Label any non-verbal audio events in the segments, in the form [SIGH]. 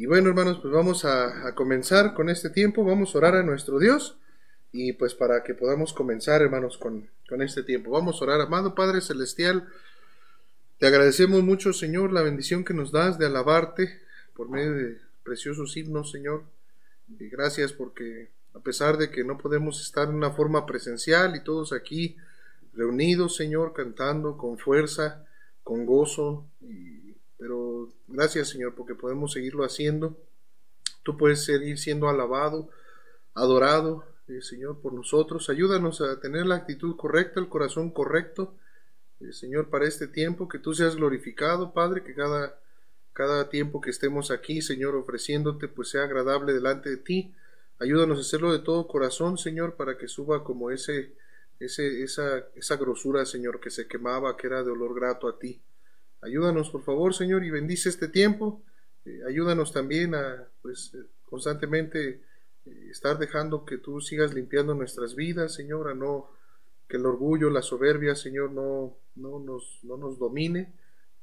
Y bueno, hermanos, pues vamos a, comenzar con este tiempo, vamos a orar a nuestro Dios y pues para que podamos comenzar, hermanos, con, con este tiempo. Vamos a orar, amado Padre Celestial, te agradecemos mucho, Señor, la bendición que nos das de alabarte por medio de preciosos himnos, Señor. Y gracias porque a pesar de que no podemos estar en una forma presencial y todos aquí reunidos, Señor, cantando con fuerza, con gozo, pero gracias, Señor, porque podemos seguirlo haciendo. Tú puedes seguir siendo alabado, adorado, eh, Señor, por nosotros. Ayúdanos a tener la actitud correcta, el corazón correcto, eh, Señor, para este tiempo, que tú seas glorificado, Padre, que cada, cada tiempo que estemos aquí, Señor, ofreciéndote, pues sea agradable delante de ti. Ayúdanos a hacerlo de todo corazón, Señor, para que suba como ese ese, esa, esa grosura, Señor, que se quemaba, que era de olor grato a ti. Ayúdanos, por favor, Señor, y bendice este tiempo. Eh, ayúdanos también a, pues, eh, constantemente eh, estar dejando que tú sigas limpiando nuestras vidas, Señor, a no que el orgullo, la soberbia, Señor, no, no, nos, no nos domine.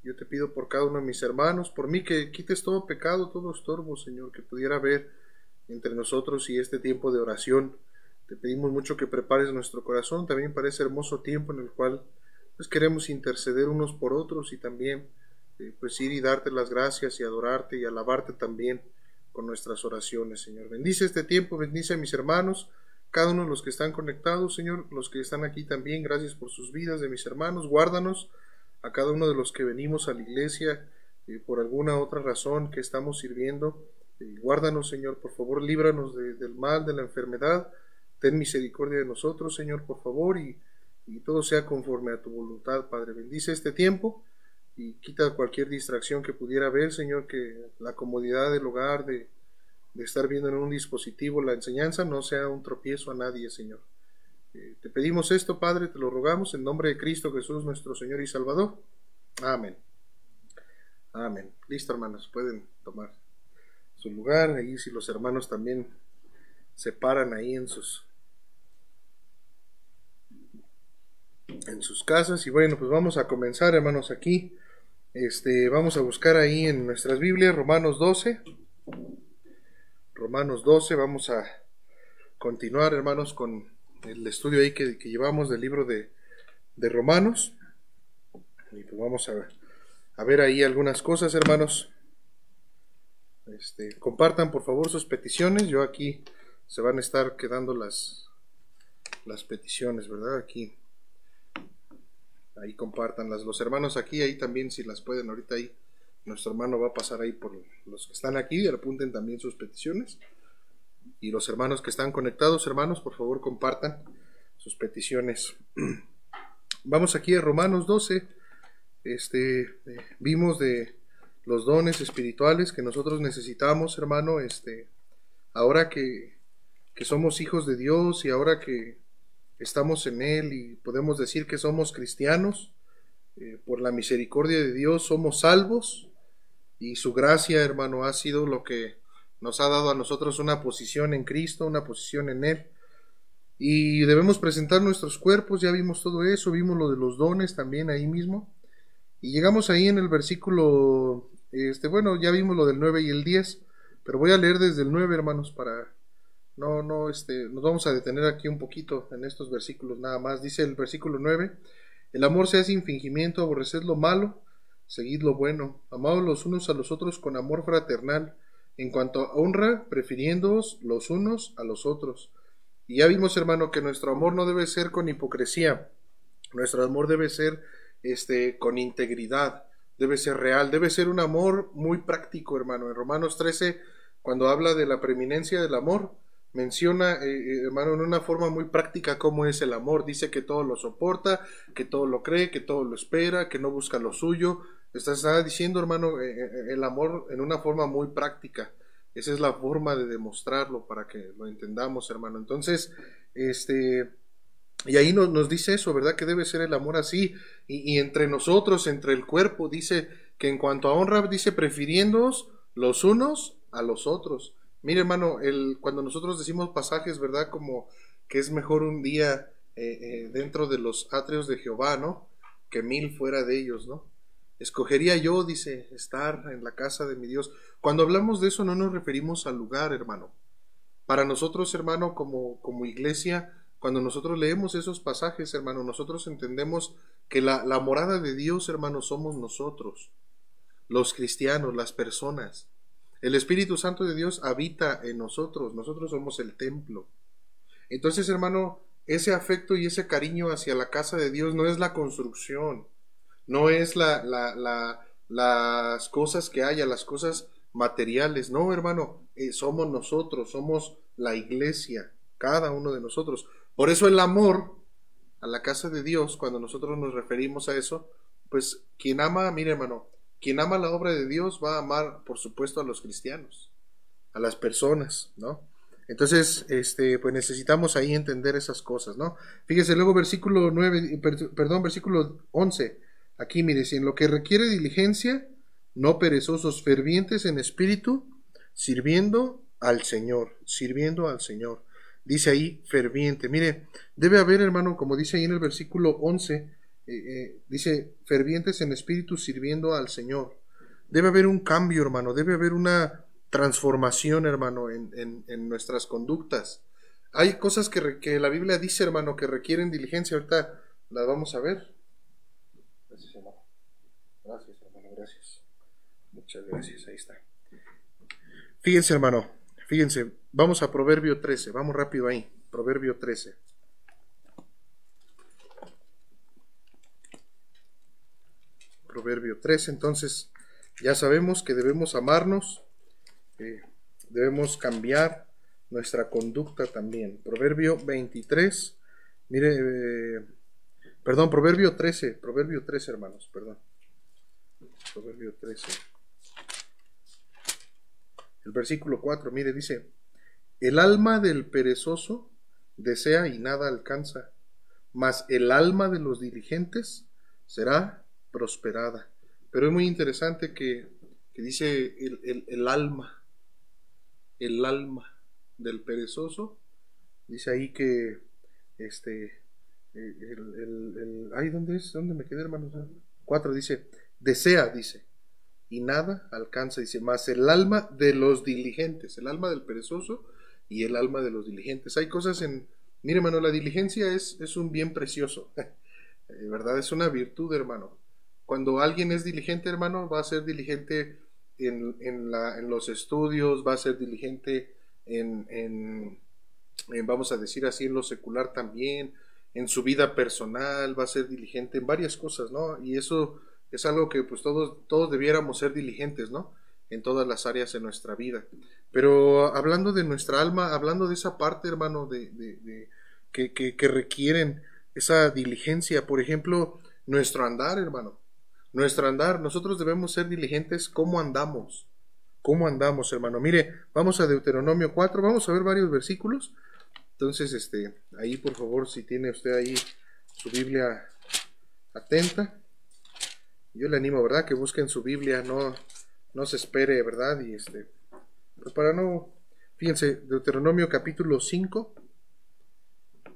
Yo te pido por cada uno de mis hermanos, por mí que quites todo pecado, todo estorbo, Señor, que pudiera haber entre nosotros y este tiempo de oración. Te pedimos mucho que prepares nuestro corazón también para ese hermoso tiempo en el cual pues queremos interceder unos por otros y también eh, pues ir y darte las gracias y adorarte y alabarte también con nuestras oraciones, Señor. Bendice este tiempo, bendice a mis hermanos, cada uno de los que están conectados, Señor, los que están aquí también, gracias por sus vidas de mis hermanos, guárdanos a cada uno de los que venimos a la iglesia eh, por alguna otra razón que estamos sirviendo. Eh, guárdanos, Señor, por favor, líbranos del mal, de la enfermedad, Ten misericordia de nosotros, Señor, por favor, y, todo sea conforme a tu voluntad, Padre. Bendice este tiempo y quita cualquier distracción que pudiera haber, Señor, que la comodidad del hogar, de, estar viendo en un dispositivo la enseñanza, no sea un tropiezo a nadie, Señor. Eh, te pedimos esto, Padre, te lo rogamos en nombre de Cristo Jesús, nuestro Señor y Salvador. Amén. Amén. Listo, hermanos, pueden tomar su lugar. Ahí si los hermanos también se paran ahí en sus en sus casas. Y bueno, pues vamos a comenzar, hermanos, aquí. Este, vamos a buscar ahí en nuestras Biblias Romanos 12. Romanos 12, vamos a continuar, hermanos, con el estudio ahí que, llevamos del libro de, de, Romanos. Y pues vamos a ver, a ver ahí algunas cosas, hermanos. Este, compartan por favor sus peticiones. Yo aquí se van a estar quedando las, las peticiones, ¿verdad? Aquí ahí compartanlas. Los hermanos aquí, ahí también, si las pueden, ahorita ahí, nuestro hermano va a pasar ahí por los que están aquí y apunten también sus peticiones. Y los hermanos que están conectados, hermanos, por favor compartan sus peticiones. [CLEARS THROAT] Vamos aquí a Romanos 12. Este, eh, vimos de los dones espirituales que nosotros necesitamos, hermano, este, ahora que, que somos hijos de Dios y ahora que estamos en Él y podemos decir que somos cristianos, eh, por la misericordia de Dios somos salvos y su gracia, hermano, ha sido lo que nos ha dado a nosotros una posición en Cristo, una posición en Él. Y debemos presentar nuestros cuerpos, ya vimos todo eso, vimos lo de los dones también ahí mismo. Y llegamos ahí en el versículo, este, bueno, ya vimos lo del 9 y el 10, pero voy a leer desde el 9, hermanos, para no, no, este, nos vamos a detener aquí un poquito en estos versículos nada más. Dice el versículo 9, el amor sea sin fingimiento, aborreced lo malo, seguid lo bueno, amados los unos a los otros con amor fraternal, en cuanto a honra, prefiriéndoos los unos a los otros. Y ya vimos, hermano, que nuestro amor no debe ser con hipocresía, nuestro amor debe ser este, con integridad, debe ser real, debe ser un amor muy práctico, hermano. En Romanos 13, cuando habla de la preeminencia del amor, menciona, eh, eh, hermano, en una forma muy práctica cómo es el amor. Dice que todo lo soporta, que todo lo cree, que todo lo espera, que no busca lo suyo. Está, diciendo, hermano, eh, el amor en una forma muy práctica. Esa es la forma de demostrarlo para que lo entendamos, hermano. Entonces, este, y ahí nos, dice eso, ¿verdad? Que debe ser el amor así. Y, y, entre nosotros, entre el cuerpo, dice que en cuanto a honra, dice prefiriéndoos los unos a los otros. Mire, hermano, el, cuando nosotros decimos pasajes, ¿verdad? Como que es mejor un día eh, eh, dentro de los atrios de Jehová, ¿no? Que mil fuera de ellos, ¿no? Escogería yo, dice, estar en la casa de mi Dios. Cuando hablamos de eso no nos referimos al lugar, hermano. Para nosotros, hermano, como, como iglesia, cuando nosotros leemos esos pasajes, hermano, nosotros entendemos que la, la morada de Dios, hermano, somos nosotros, los cristianos, las personas. El Espíritu Santo de Dios habita en nosotros, nosotros somos el templo. Entonces, hermano, ese afecto y ese cariño hacia la casa de Dios no es la construcción, no es la, la, las cosas que haya, las cosas materiales, no, hermano, eh, somos nosotros, somos la iglesia, cada uno de nosotros. Por eso el amor a la casa de Dios, cuando nosotros nos referimos a eso, pues quien ama, mire hermano, quien ama la obra de Dios va a amar, por supuesto, a los cristianos, a las personas, ¿no? Entonces, este, pues necesitamos ahí entender esas cosas, ¿no? Fíjese luego versículo 9, perdón, versículo 11. Aquí mire, si en lo que requiere diligencia, no perezosos, fervientes en espíritu, sirviendo al Señor, sirviendo al Señor. Dice ahí ferviente. Mire, debe haber, hermano, como dice ahí en el versículo 11, eh, eh, dice, fervientes en espíritu sirviendo al Señor. Debe haber un cambio, hermano, debe haber una transformación, hermano, en, nuestras conductas. Hay cosas que, que, la Biblia dice, hermano, que requieren diligencia. Ahorita las vamos a ver. Gracias, hermano. Gracias, hermano, gracias. Muchas gracias, ahí está. Fíjense, hermano, fíjense, vamos a Proverbio 13, vamos rápido ahí. Proverbio 13. Proverbio 3. Entonces, ya sabemos que debemos amarnos, eh, debemos cambiar nuestra conducta también. Proverbio 23, mire, eh, perdón, Proverbio 13, Proverbio 13, hermanos, perdón. Proverbio 13. El versículo 4, mire, dice, el alma del perezoso desea y nada alcanza, mas el alma de los diligentes será prosperada. Pero es muy interesante que, dice el, alma, el alma del perezoso, dice ahí que, este, el, ay, ¿dónde es? ¿Dónde me quedé, hermanos? Cuatro, dice, desea, dice, y nada alcanza, dice, más el alma de los diligentes, el alma del perezoso y el alma de los diligentes. Hay cosas en, mire, hermano, la diligencia es, es un bien precioso, [LAUGHS] ¿verdad? Es una virtud, hermano. Cuando alguien es diligente, hermano, va a ser diligente en, en, la, en los estudios, va a ser diligente en, vamos a decir así, en lo secular también, en su vida personal, va a ser diligente en varias cosas, ¿no? Y eso es algo que pues todos, todos debiéramos ser diligentes, ¿no? En todas las áreas de nuestra vida. Pero hablando de nuestra alma, hablando de esa parte, hermano, de, de, de que, que, que requieren esa diligencia, por ejemplo, nuestro andar, hermano nuestro andar, nosotros debemos ser diligentes cómo andamos. ¿Cómo andamos, hermano? Mire, vamos a Deuteronomio 4, vamos a ver varios versículos. Entonces, este, ahí por favor, si tiene usted ahí su Biblia atenta, yo le animo, ¿verdad? Que busquen su Biblia, no, no se espere, ¿verdad? Y este, pues para no, fíjense, Deuteronomio capítulo 5,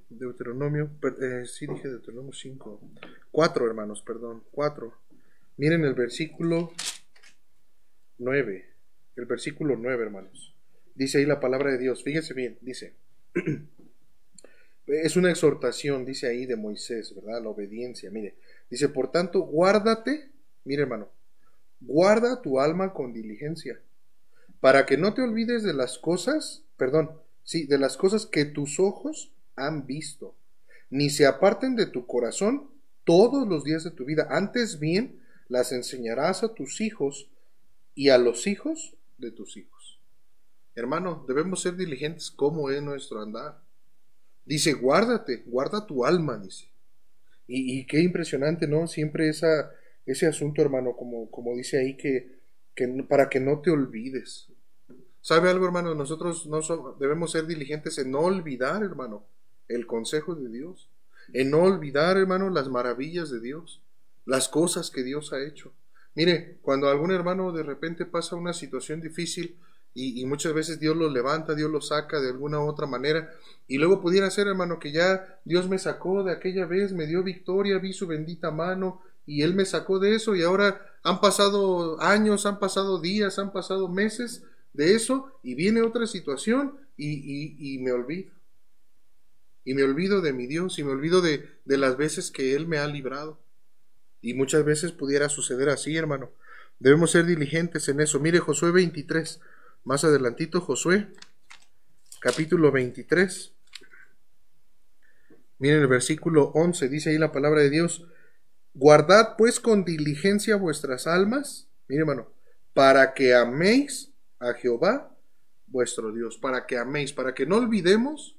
Deuteronomio, eh, sí dije Deuteronomio 5, 4 hermanos, perdón, 4. Miren el versículo 9. El versículo 9, hermanos. Dice ahí la palabra de Dios. Fíjense bien, dice. [CLEARS THROAT] es una exhortación, dice ahí de Moisés, ¿verdad? La obediencia. Mire, dice, por tanto, guárdate, mire hermano, guarda tu alma con diligencia, para que no te olvides de las cosas, perdón, sí, de las cosas que tus ojos han visto, ni se aparten de tu corazón todos los días de tu vida. Antes bien, las enseñarás a tus hijos y a los hijos de tus hijos. Hermano, debemos ser diligentes como es nuestro andar. Dice, guárdate, guarda tu alma, dice. Y, qué impresionante, ¿no? Siempre esa, ese asunto, hermano, como, como dice ahí, que, que para que no te olvides. ¿Sabe algo, hermano? Nosotros no debemos ser diligentes en no olvidar, hermano, el consejo de Dios. En no olvidar, hermano, las maravillas de Dios las cosas que Dios ha hecho. Mire, cuando algún hermano de repente pasa una situación difícil y, muchas veces Dios lo levanta, Dios lo saca de alguna u otra manera, y luego pudiera ser, hermano, que ya Dios me sacó de aquella vez, me dio victoria, vi su bendita mano y Él me sacó de eso y ahora han pasado años, han pasado días, han pasado meses de eso y viene otra situación y, me olvido. Y me olvido de mi Dios y me olvido de, de las veces que Él me ha librado. Y muchas veces pudiera suceder así, hermano. Debemos ser diligentes en eso. Mire Josué 23, más adelantito Josué, capítulo 23. Miren el versículo 11, dice ahí la palabra de Dios, guardad pues con diligencia vuestras almas, mire hermano, para que améis a Jehová vuestro Dios, para que améis, para que no olvidemos,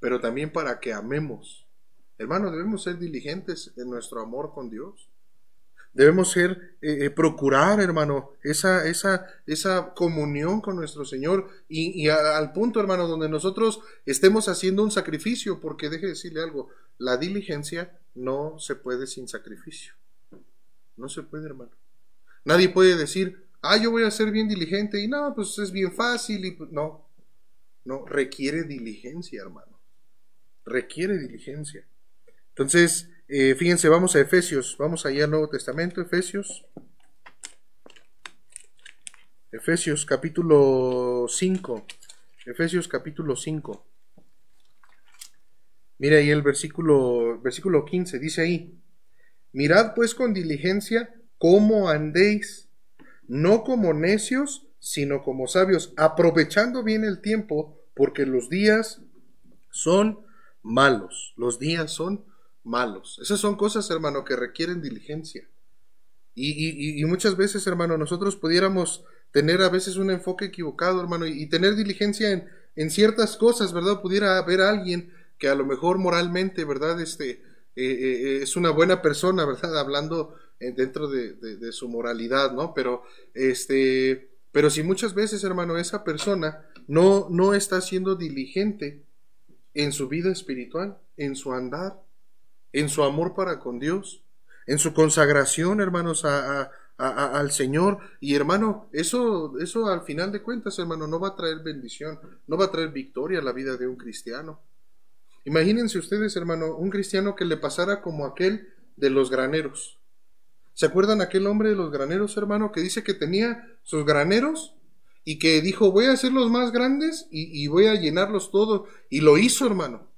pero también para que amemos. Hermano, debemos ser diligentes en nuestro amor con Dios. Debemos ser, eh, eh, procurar, hermano, esa, esa, esa comunión con nuestro Señor y, al punto, hermano, donde nosotros estemos haciendo un sacrificio, porque deje decirle algo, la diligencia no se puede sin sacrificio. No se puede, hermano. Nadie puede decir, ah, yo voy a ser bien diligente y no, pues es bien fácil y pues, no, no, requiere diligencia, hermano. Requiere diligencia. Entonces, eh, fíjense, vamos a Efesios, vamos allá al Nuevo Testamento, Efesios. Efesios capítulo 5. Efesios capítulo 5. Mira ahí el versículo, versículo 15, dice ahí, mirad pues con diligencia cómo andéis, no como necios, sino como sabios, aprovechando bien el tiempo, porque los días son malos, los días son malos. Esas son cosas, hermano, que requieren diligencia. Y, muchas veces, hermano, nosotros pudiéramos tener a veces un enfoque equivocado, hermano, y, tener diligencia en, en, ciertas cosas, ¿verdad? Pudiera haber alguien que a lo mejor moralmente, ¿verdad? Este, eh, eh, es una buena persona, [LAUGHS] ¿verdad? Hablando eh, dentro de, de, su moralidad, ¿no? Pero, este, pero si muchas veces, hermano, esa persona no, no está siendo diligente en su vida espiritual, en su andar, en su amor para con Dios, en su consagración, hermanos, a, al Señor. Y hermano, eso, eso al final de cuentas, hermano, no va a traer bendición, no va a traer victoria a la vida de un cristiano. Imagínense ustedes, hermano, un cristiano que le pasara como aquel de los graneros. ¿Se acuerdan aquel hombre de los graneros, hermano, que dice que tenía sus graneros y que dijo, voy a hacerlos más grandes y, y voy a llenarlos todos? Y lo hizo, hermano.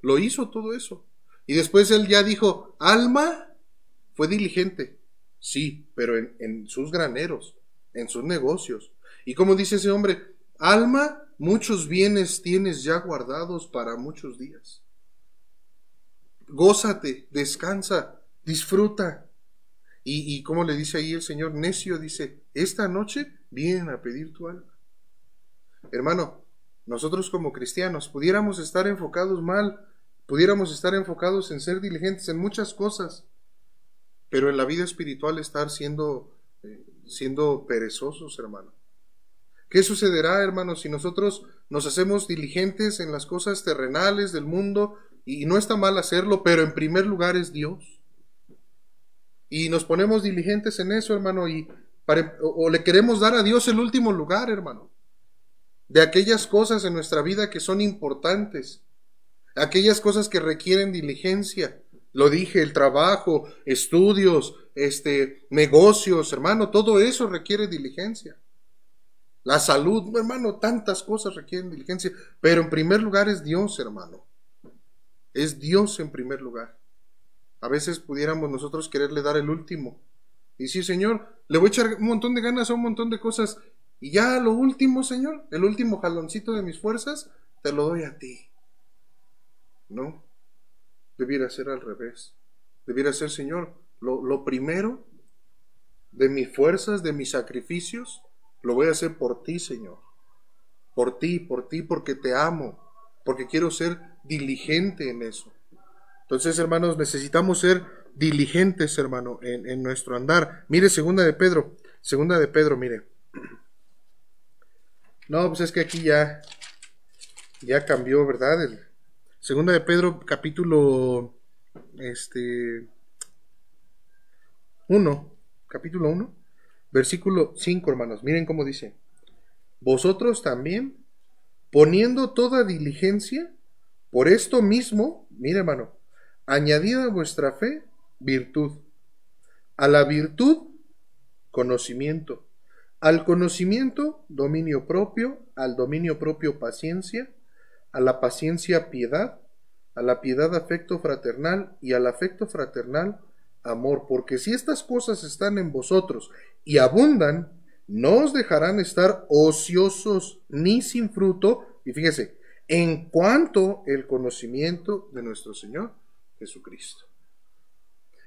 Lo hizo todo eso. Y después él ya dijo, Alma fue diligente, sí, pero en, sus graneros, en sus negocios. Y como dice ese hombre, Alma, muchos bienes tienes ya guardados para muchos días. Gózate, descansa, disfruta. Y, y como le dice ahí el Señor, necio dice, esta noche vienen a pedir tu alma. Hermano, nosotros como cristianos pudiéramos estar enfocados mal Pudiéramos estar enfocados en ser diligentes en muchas cosas, pero en la vida espiritual estar siendo, eh, siendo perezosos, hermano. ¿Qué sucederá, hermano, si nosotros nos hacemos diligentes en las cosas terrenales del mundo? Y no está mal hacerlo, pero en primer lugar es Dios. Y nos ponemos diligentes en eso, hermano, y o le queremos dar a Dios el último lugar, hermano. De aquellas cosas en nuestra vida que son importantes aquellas cosas que requieren diligencia. Lo dije, el trabajo, estudios, este, negocios, hermano, todo eso requiere diligencia. La salud, hermano, tantas cosas requieren diligencia, pero en primer lugar es Dios, hermano. Es Dios en primer lugar. A veces pudiéramos nosotros quererle dar el último. Y sí, Señor, le voy a echar un montón de ganas a un montón de cosas. Y ya lo último, Señor, el último jaloncito de mis fuerzas, te lo doy a ti. No, debiera ser al revés. Debiera ser, Señor, lo, primero de mis fuerzas, de mis sacrificios, lo voy a hacer por ti, Señor. Por ti, por ti, porque te amo, porque quiero ser diligente en eso. Entonces, hermanos, necesitamos ser diligentes, hermano, en, en, nuestro andar. Mire, segunda de Pedro, segunda de Pedro, mire. No, pues es que aquí ya, ya cambió, ¿verdad? El, Segunda de Pedro, capítulo este 1, capítulo 1, versículo 5, hermanos. Miren cómo dice. Vosotros también, poniendo toda diligencia, por esto mismo, mire hermano, añadida a vuestra fe, virtud, A la virtud, conocimiento. Al conocimiento, dominio propio. Al dominio propio, paciencia. A la paciencia, piedad. A la piedad, afecto fraternal. Y al afecto fraternal, amor. Porque si estas cosas están en vosotros y abundan, no os dejarán estar ociosos ni sin fruto. Y fíjese, en cuanto el conocimiento de nuestro Señor Jesucristo.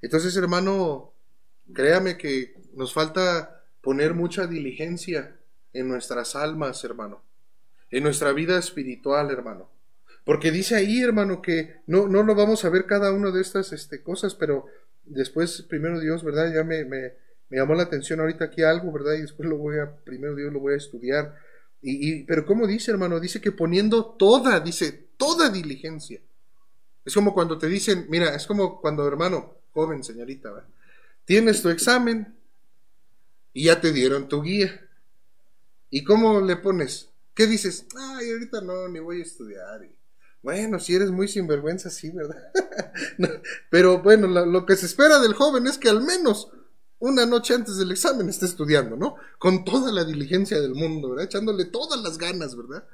Entonces, hermano, créame que nos falta poner mucha diligencia en nuestras almas, hermano, en nuestra vida espiritual, hermano. Porque dice ahí, hermano, que no, no lo vamos a ver cada una de estas este, cosas, pero después, primero Dios, ¿verdad? Ya me, me, llamó la atención ahorita aquí algo, ¿verdad? Y después lo voy a, primero Dios lo voy a estudiar. Y, pero ¿cómo dice, hermano? Dice que poniendo toda, dice, toda diligencia. Es como cuando te dicen, mira, es como cuando, hermano, joven, señorita, tienes tu examen y ya te dieron tu guía. ¿Y cómo le pones? ¿Qué dices? Ay, ahorita no, ni voy a estudiar. bueno, si eres muy sinvergüenza, sí, ¿verdad? [LAUGHS] pero bueno, lo que se espera del joven es que al menos una noche antes del examen está estudiando, ¿no? Con toda la diligencia del mundo, ¿verdad? Echándole todas las ganas, ¿verdad?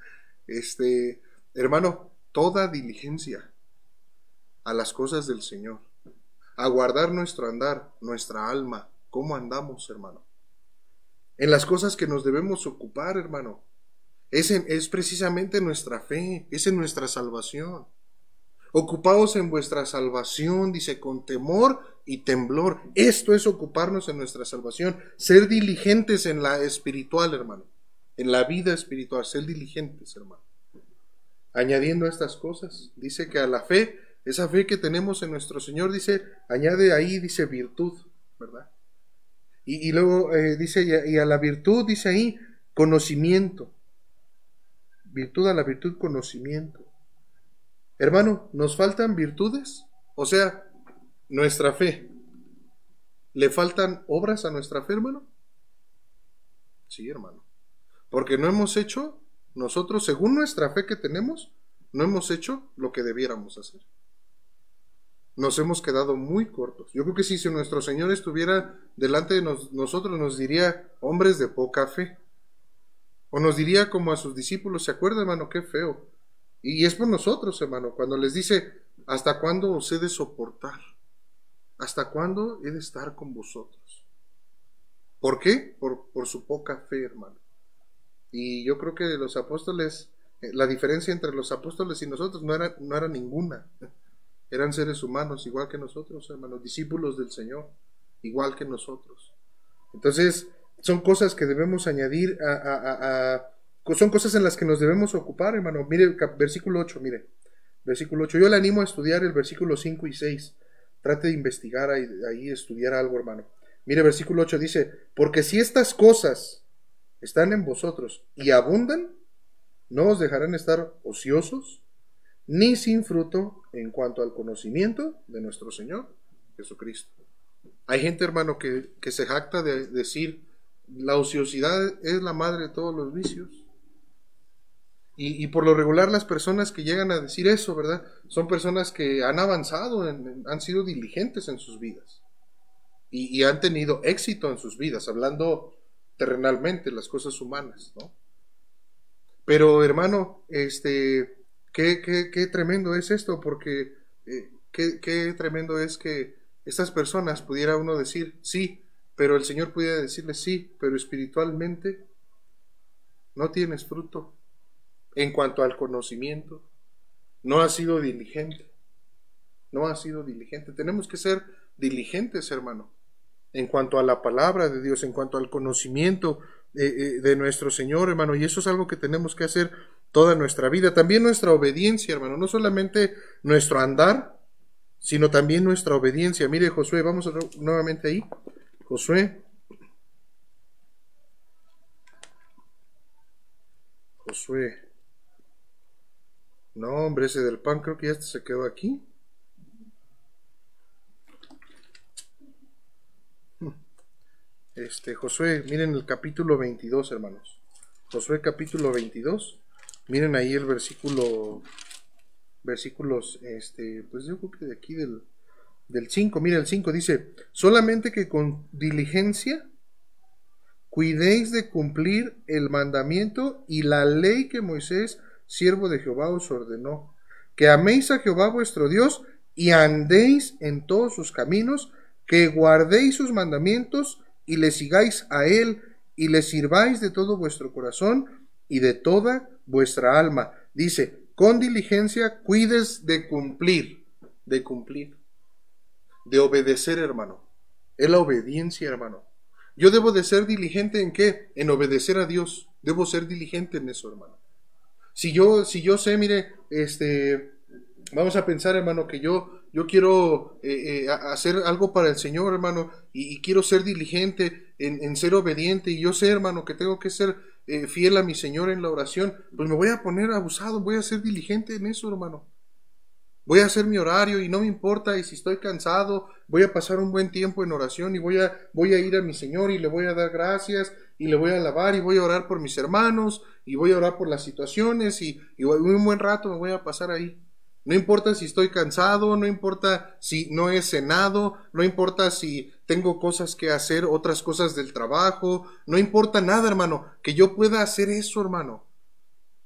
Este, hermano, toda diligencia a las cosas del Señor, a guardar nuestro andar, nuestra alma, cómo andamos, hermano. En las cosas que nos debemos ocupar, hermano. Es, es precisamente nuestra fe, es en nuestra salvación. Ocupaos en vuestra salvación, dice, con temor y temblor. Esto es ocuparnos en nuestra salvación, ser diligentes en la espiritual, hermano, en la vida espiritual, ser diligentes, hermano. Añadiendo estas cosas, dice que a la fe, esa fe que tenemos en nuestro Señor, dice, añade ahí, dice virtud, ¿verdad? Y, luego eh, dice, y a la virtud, dice ahí, conocimiento. Virtud a la virtud, conocimiento. Hermano, ¿nos faltan virtudes? O sea, nuestra fe. ¿Le faltan obras a nuestra fe, hermano? Sí, hermano. Porque no hemos hecho, nosotros, según nuestra fe que tenemos, no hemos hecho lo que debiéramos hacer. Nos hemos quedado muy cortos. Yo creo que si, nuestro Señor estuviera delante de nosotros, nos diría hombres de poca fe. O nos diría como a sus discípulos, ¿se acuerda, hermano? Qué feo. Y es por nosotros, hermano, cuando les dice, ¿hasta cuándo os he de soportar? ¿Hasta cuándo he de estar con vosotros? ¿Por qué? Por, por su poca fe, hermano. Y yo creo que los apóstoles, eh, la diferencia entre los apóstoles y nosotros no era, no era ninguna. [LAUGHS] Eran seres humanos, igual que nosotros, hermanos, discípulos del Señor, igual que nosotros. Entonces, son cosas que debemos añadir a son cosas en las que nos debemos ocupar, hermano. Mire, versículo 8, mire. Versículo 8. Yo le animo a estudiar el versículo 5 y 6. Trate de investigar ahí, ahí estudiar algo, hermano. Mire, versículo 8 dice, porque si estas cosas están en vosotros y abundan, no os dejarán estar ociosos ni sin fruto en cuanto al conocimiento de nuestro Señor Jesucristo. Hay gente, hermano, que, que se jacta de decir, la ociosidad es la madre de todos los vicios. Y, por lo regular las personas que llegan a decir eso, ¿verdad? Son personas que han avanzado, han sido diligentes en sus vidas y, han tenido éxito en sus vidas, hablando terrenalmente, las cosas humanas, ¿no? Pero hermano, este, qué, qué, qué tremendo es esto, porque eh, qué, qué tremendo es que estas personas pudiera uno decir, sí, pero el Señor pudiera decirle, sí, pero espiritualmente no tienes fruto en cuanto al conocimiento. No ha sido diligente. No ha sido diligente. Tenemos que ser diligentes, hermano, en cuanto a la palabra de Dios, en cuanto al conocimiento eh, eh, de nuestro Señor, hermano. Y eso es algo que tenemos que hacer toda nuestra vida. También nuestra obediencia, hermano. No solamente nuestro andar, sino también nuestra obediencia. Mire, Josué, vamos nuevamente ahí. Josué. Josué. No, hombre, ese del pan creo que ya se quedó aquí. Este, Josué, miren el capítulo 22, hermanos. Josué capítulo 22. Miren ahí el versículo, versículos, este, pues yo creo que de aquí del, del 5, mira el 5 dice, solamente que con diligencia cuidéis de cumplir el mandamiento y la ley que Moisés, siervo de Jehová, os ordenó, que améis a Jehová vuestro Dios y andéis en todos sus caminos, que guardéis sus mandamientos y le sigáis a él y le sirváis de todo vuestro corazón y de toda vuestra alma. Dice, con diligencia cuides de cumplir, de cumplir de obedecer, hermano. Es la obediencia, hermano. Yo debo de ser diligente en qué? En obedecer a Dios. Debo ser diligente en eso, hermano. Si yo, si yo sé, mire, este, vamos a pensar, hermano, que yo, yo quiero eh, eh, hacer algo para el Señor, hermano, y, quiero ser diligente en, ser obediente, y yo sé, hermano, que tengo que ser eh, fiel a mi Señor en la oración, pues me voy a poner abusado, voy a ser diligente en eso, hermano. Voy a hacer mi horario y no me importa y si estoy cansado, voy a pasar un buen tiempo en oración y voy a, voy a ir a mi Señor y le voy a dar gracias y le voy a alabar y voy a orar por mis hermanos y voy a orar por las situaciones y, y un buen rato me voy a pasar ahí. No importa si estoy cansado, no importa si no he cenado, no importa si tengo cosas que hacer, otras cosas del trabajo, no importa nada, hermano, que yo pueda hacer eso, hermano.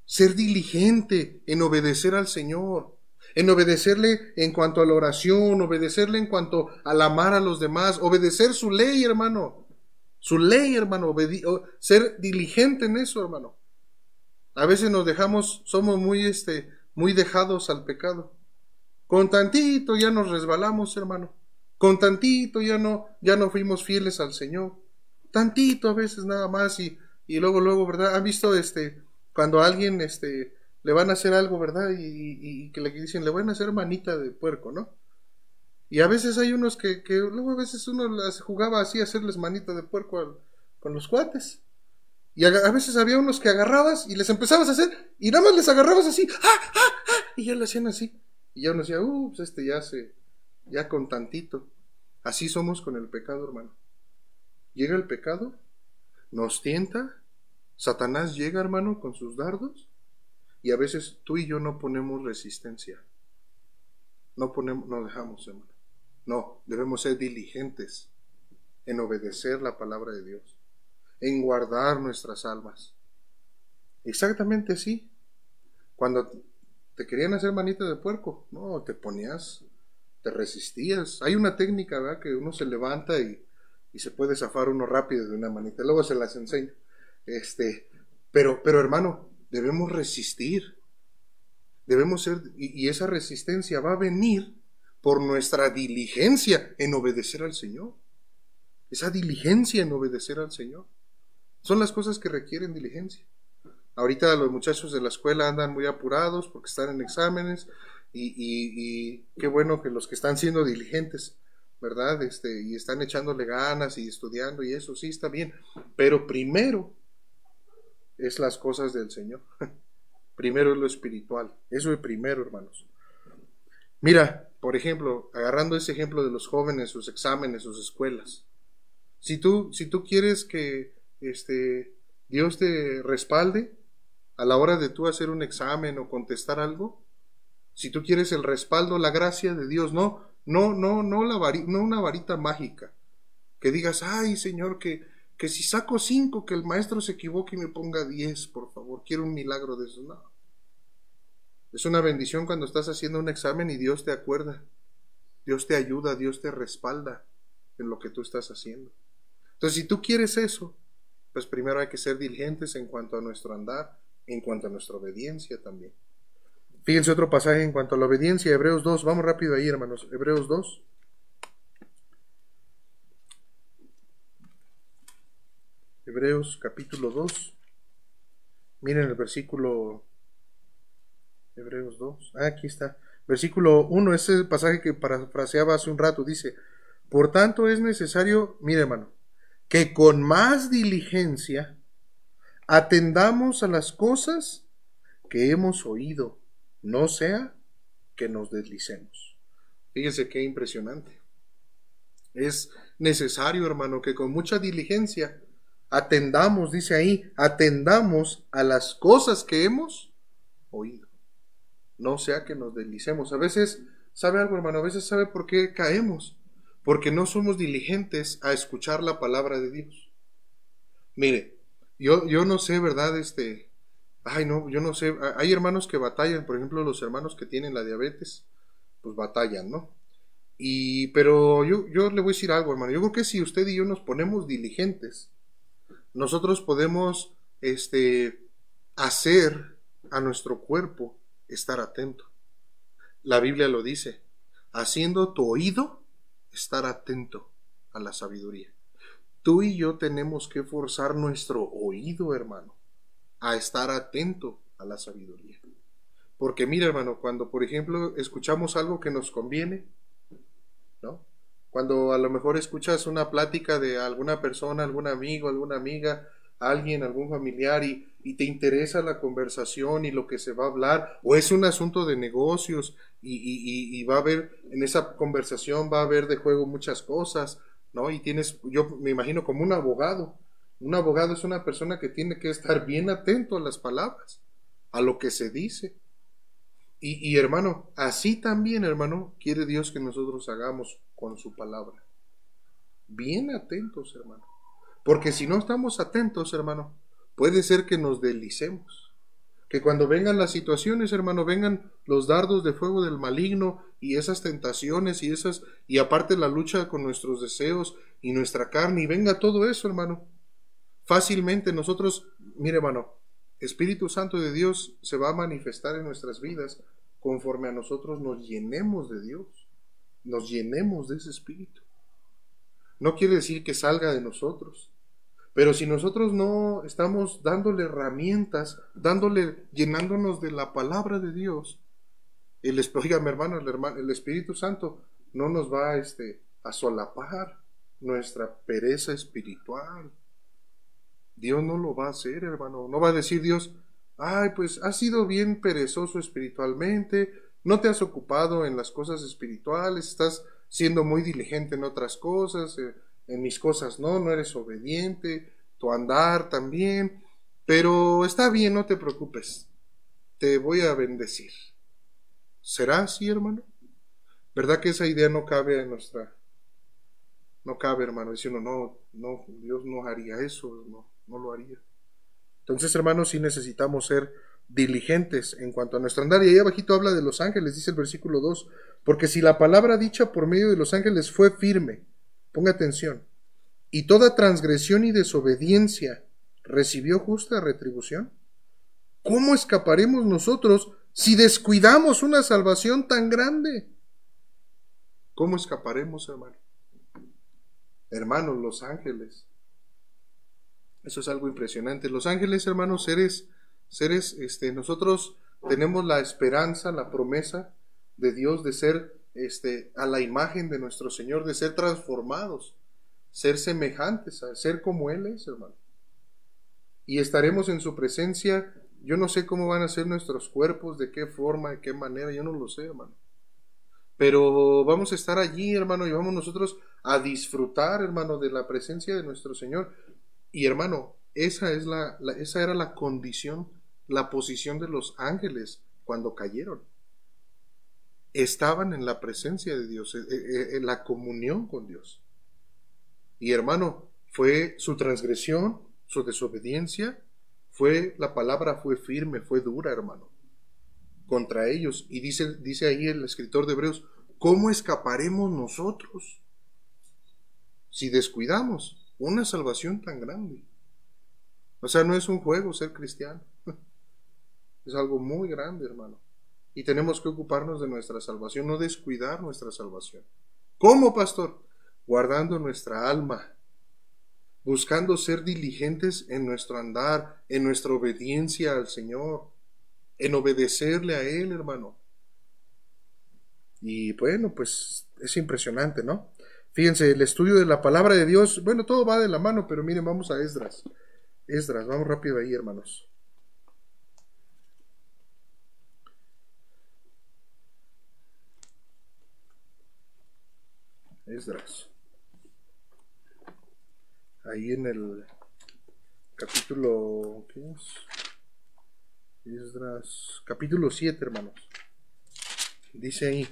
Ser diligente en obedecer al Señor en obedecerle en cuanto a la oración, obedecerle en cuanto al amar a los demás, obedecer su ley, hermano. Su ley, hermano, ser diligente en eso, hermano. A veces nos dejamos, somos muy, este, muy dejados al pecado. Con tantito ya nos resbalamos, hermano. Con tantito ya no, ya no fuimos fieles al Señor. Tantito a veces nada más y, y luego, luego, ¿verdad? ¿Han visto este, cuando alguien, este, le van a hacer algo, ¿verdad? Y, que le dicen, le van a hacer manita de puerco, ¿no? Y a veces hay unos que, luego a veces uno las jugaba así, hacerles manita de puerco con los cuates. Y a, veces había unos que agarrabas y les empezabas a hacer, y nada más les agarrabas así, ¡ah, ah, ah! Y ya le hacían así. Y ya uno decía, uh, pues este ya se, ya con tantito. Así somos con el pecado, hermano. Llega el pecado, nos tienta, Satanás llega, hermano, con sus dardos, y a veces tú y yo no ponemos resistencia. No ponemos, no dejamos, hermano. No, debemos ser diligentes en obedecer la palabra de Dios, en guardar nuestras almas. Exactamente así. Cuando te querían hacer manita de puerco, no, te ponías, te resistías. Hay una técnica, ¿verdad? Que uno se levanta y, y se puede zafar uno rápido de una manita. Luego se las enseño. Este, pero, pero hermano, debemos resistir. Debemos ser, y, esa resistencia va a venir por nuestra diligencia en obedecer al Señor. Esa diligencia en obedecer al Señor. Son las cosas que requieren diligencia. Ahorita los muchachos de la escuela andan muy apurados porque están en exámenes y, y, qué bueno que los que están siendo diligentes, ¿verdad? Este, y están echándole ganas y estudiando y eso sí está bien. Pero primero es las cosas del Señor. [LAUGHS] primero es lo espiritual. Eso es primero, hermanos. Mira, por ejemplo, agarrando ese ejemplo de los jóvenes, sus exámenes, sus escuelas. Si tú, si tú quieres que este, Dios te respalde a la hora de tú hacer un examen o contestar algo, si tú quieres el respaldo, la gracia de Dios, no, no, no, no, la no una varita mágica, que digas, ay Señor, que, que si saco cinco, que el maestro se equivoque y me ponga diez, por favor, quiero un milagro de eso. No. Es una bendición cuando estás haciendo un examen y Dios te acuerda, Dios te ayuda, Dios te respalda en lo que tú estás haciendo. Entonces, si tú quieres eso, pues primero hay que ser diligentes en cuanto a nuestro andar, en cuanto a nuestra obediencia también. Fíjense otro pasaje en cuanto a la obediencia, Hebreos 2, vamos rápido ahí, hermanos, Hebreos 2. Hebreos capítulo 2. Miren el versículo Hebreos 2. Ah, aquí está. Versículo 1, ese pasaje que parafraseaba hace un rato, dice, por tanto es necesario, mire hermano, que con más diligencia atendamos a las cosas que hemos oído, no sea que nos deslicemos. Fíjense qué impresionante. Es necesario, hermano, que con mucha diligencia atendamos, dice ahí, atendamos a las cosas que hemos oído. No sea que nos deslicemos. A veces ¿Sabe algo, hermano? A veces sabe por qué caemos. Porque no somos diligentes a escuchar la palabra de Dios. Mire, yo, yo no sé, ¿verdad? Este, ay, no, yo no sé. Hay hermanos que batallan, por ejemplo, los hermanos que tienen la diabetes, pues batallan, ¿no? Y, pero yo, yo le voy a decir algo, hermano. Yo creo que si usted y yo nos ponemos diligentes, nosotros podemos, este, hacer a nuestro cuerpo estar atento. La Biblia lo dice, haciendo tu oído estar atento a la sabiduría. Tú y yo tenemos que forzar nuestro oído, hermano, a estar atento a la sabiduría. Porque mira, hermano, cuando por ejemplo escuchamos algo que nos conviene. Cuando a lo mejor escuchas una plática de alguna persona, algún amigo, alguna amiga, alguien, algún familiar y, te interesa la conversación y lo que se va a hablar, o es un asunto de negocios y, y, va a haber, en esa conversación va a haber de juego muchas cosas, ¿no? Y tienes, yo me imagino como un abogado. Un abogado es una persona que tiene que estar bien atento a las palabras, a lo que se dice. Y hermano, así también, hermano, quiere Dios que nosotros hagamos con su palabra. Bien atentos, hermano. Porque si no estamos atentos, hermano, puede ser que nos delicemos. Que cuando vengan las situaciones, hermano, vengan los dardos de fuego del maligno y esas tentaciones y esas, y aparte la lucha con nuestros deseos y nuestra carne, y venga todo eso, hermano. Fácilmente nosotros, mire, hermano, Espíritu Santo de Dios se va a manifestar en nuestras vidas conforme a nosotros nos llenemos de Dios, nos llenemos de ese Espíritu. No quiere decir que salga de nosotros, pero si nosotros no estamos dándole herramientas, dándole, llenándonos de la palabra de Dios, el, el, hermano, el Espíritu Santo no nos va este, a solapar nuestra pereza espiritual. Dios no lo va a hacer, hermano. No va a decir Dios, ay, pues has sido bien perezoso espiritualmente, no te has ocupado en las cosas espirituales, estás siendo muy diligente en otras cosas, eh, en mis cosas no, no eres obediente, tu andar también, pero está bien, no te preocupes, te voy a bendecir. ¿Será así, hermano? ¿Verdad que esa idea no cabe en nuestra... No cabe, hermano, diciendo, no, no, Dios no haría eso, no, no lo haría. Entonces, hermanos, sí necesitamos ser diligentes en cuanto a nuestro andar. Y ahí abajito habla de los ángeles, dice el versículo 2, porque si la palabra dicha por medio de los ángeles fue firme, Ponga atención. ¿Y toda transgresión y desobediencia recibió justa retribución? ¿Cómo escaparemos nosotros si descuidamos una salvación tan grande? ¿Cómo escaparemos, hermano? Hermanos, los ángeles. Eso es algo impresionante. Los ángeles, hermanos, seres, seres, este, nosotros tenemos la esperanza, la promesa de Dios de ser este, a la imagen de nuestro Señor, de ser transformados, ser semejantes, a ser como Él es, hermano. Y estaremos en su presencia. Yo no sé cómo van a ser nuestros cuerpos, de qué forma, de qué manera, yo no lo sé, hermano. Pero vamos a estar allí, hermano, y vamos nosotros a disfrutar, hermano, de la presencia de nuestro Señor. Y hermano, esa es la esa era la condición, la posición de los ángeles cuando cayeron estaban en la presencia de Dios, eh, eh, en la comunión con Dios. Y hermano, fue su transgresión, su desobediencia, fue la palabra fue firme, fue dura, hermano, contra ellos. Y dice, dice ahí el escritor de Hebreos, ¿cómo escaparemos nosotros si descuidamos una salvación tan grande? O sea, no es un juego ser cristiano. Es algo muy grande, hermano. Y tenemos que ocuparnos de nuestra salvación, no descuidar nuestra salvación. ¿Cómo, pastor? Guardando nuestra alma, buscando ser diligentes en nuestro andar, en nuestra obediencia al Señor, en obedecerle a Él, hermano. Y bueno, pues es impresionante, ¿no? Fíjense, el estudio de la palabra de Dios, bueno, todo va de la mano, pero miren, vamos a Esdras. Esdras, vamos rápido ahí, hermanos. Esdras. Ahí en el capítulo, ¿qué es? Esdras, capítulo 7, hermanos. Dice ahí,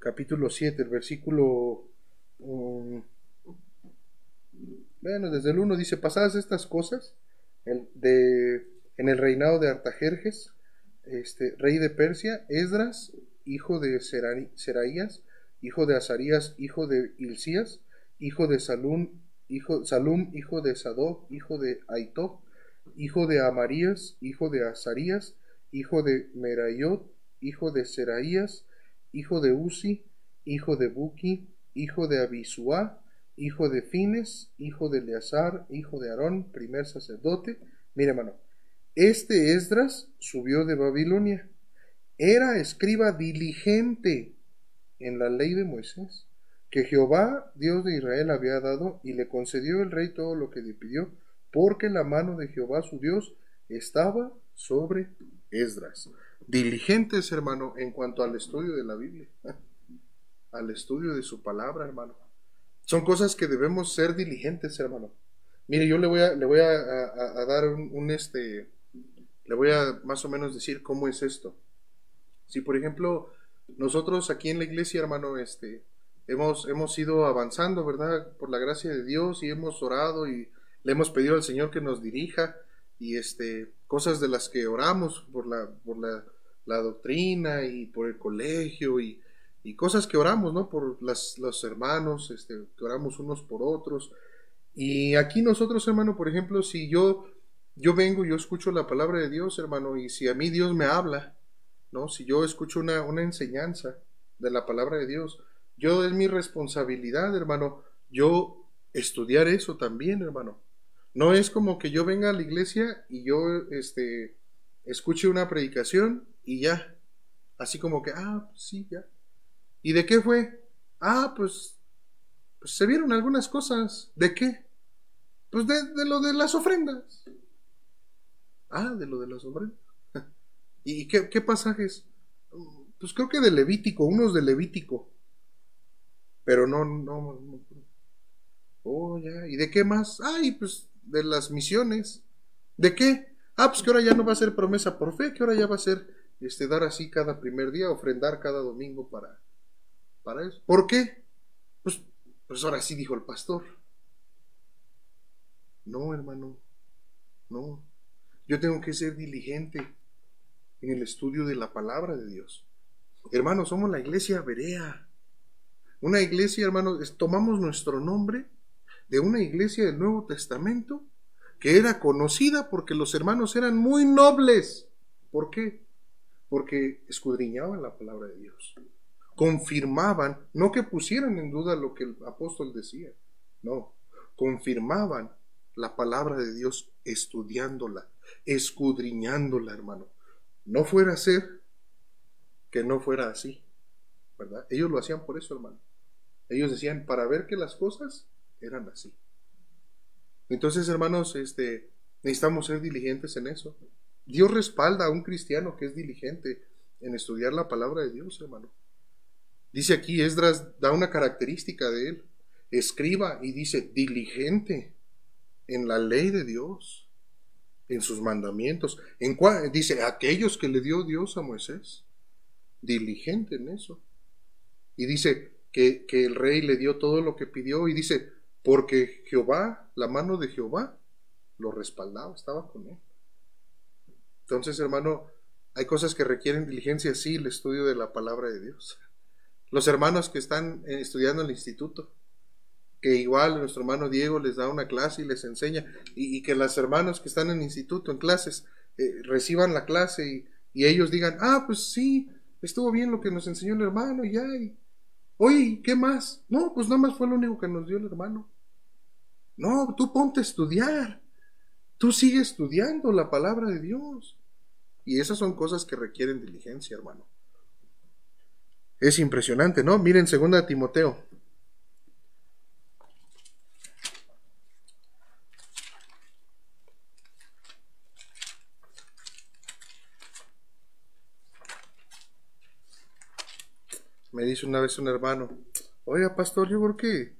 capítulo 7, el versículo... um, bueno, desde el 1 dice, pasadas estas cosas, el de, en el reinado de Artajerjes, este, rey de Persia, Esdras, hijo de Seraías, hijo de Azarías, hijo de Hilcías, hijo de Salum, hijo, Salum, hijo de Sadoc, hijo de Aitob, hijo de Amarías, hijo de Azarías, hijo de Merayot, hijo de Seraías, hijo de Uzi, hijo de Buki, hijo de Abisua, hijo de Fines, hijo de Eleazar, hijo de Aarón, primer sacerdote. Mire, hermano, este Esdras subió de Babilonia. Era escriba diligente en la ley de Moisés, que Jehová, Dios de Israel, había dado, y le concedió el rey todo lo que le pidió, porque la mano de Jehová su Dios estaba sobre Esdras. Diligentes, hermano, en cuanto al estudio de la Biblia, [LAUGHS] al estudio de su palabra, hermano. Son cosas que debemos ser diligentes, hermano. Mire, yo le voy a, le voy a, dar un, un, este, le voy a más o menos decir cómo es esto. Si por ejemplo nosotros aquí en la iglesia, hermano, este, hemos, hemos ido avanzando, ¿verdad? Por la gracia de Dios y hemos orado y le hemos pedido al Señor que nos dirija y este, cosas de las que oramos por la, por la, la doctrina y por el colegio y, y cosas que oramos, ¿no? Por las, los hermanos, este, que oramos unos por otros. Y aquí nosotros, hermano, por ejemplo, si yo, yo vengo, yo escucho la palabra de Dios, hermano, y si a mí Dios me habla, ¿no? Si yo escucho una, una enseñanza de la palabra de Dios, yo es mi responsabilidad, hermano, yo estudiar eso también, hermano. No es como que yo venga a la iglesia y yo, este, escuche una predicación y ya. Así como que, ah, pues sí, ya. ¿Y de qué fue? Ah, pues, pues se vieron algunas cosas. ¿De qué? Pues de, de lo de las ofrendas. Ah, de lo de las ofrendas. ¿Y qué, pasajes? Pues creo que de Levítico, unos de Levítico. Pero no, no, no. Oh, ya. ¿Y de qué más? Ay, pues de las misiones. ¿De qué? Ah, pues que ahora ya no va a ser promesa por fe, que ahora ya va a ser este, dar así cada primer día, ofrendar cada domingo para, para eso. ¿Por qué? Pues, pues ahora sí dijo el pastor. No, hermano, no. Yo tengo que ser diligente en el estudio de la palabra de Dios. Hermano, somos la iglesia Berea. Una iglesia, hermano, es- tomamos nuestro nombre de una iglesia del Nuevo Testamento que era conocida porque los hermanos eran muy nobles. ¿Por qué? Porque escudriñaban la palabra de Dios. Confirmaban, no que pusieran en duda lo que el apóstol decía, no, confirmaban la palabra de Dios estudiándola, escudriñándola, hermano. No fuera a ser que no fuera así, ¿verdad? Ellos lo hacían por eso, hermano. Ellos decían, para ver que las cosas eran así. Entonces, hermanos, este, necesitamos ser diligentes en eso. Dios respalda a un cristiano que es diligente en estudiar la palabra de Dios, hermano. Dice aquí, Esdras da una característica de él. Escriba y dice, diligente en la ley de Dios, en sus mandamientos. En cua- dice, aquellos que le dio Dios a Moisés, diligente en eso. Y dice que, que el rey le dio todo lo que pidió y dice, porque Jehová, la mano de Jehová, lo respaldaba, estaba con él. Entonces, hermano, hay cosas que requieren diligencia, sí, el estudio de la palabra de Dios. Los hermanos que están eh, estudiando en el instituto, que igual nuestro hermano Diego les da una clase y les enseña, y, que las hermanos que están en el instituto, en clases, eh, reciban la clase y, y ellos digan, ah, pues sí, estuvo bien lo que nos enseñó el hermano, y ya, y, oye, ¿qué más? No, pues nada más fue lo único que nos dio el hermano. No, tú ponte a estudiar, tú sigue estudiando la palabra de Dios. Y esas son cosas que requieren diligencia, hermano. Es impresionante, ¿no? Miren 2 Timoteo. Me dice una vez un hermano, oiga, pastor, yo creo que,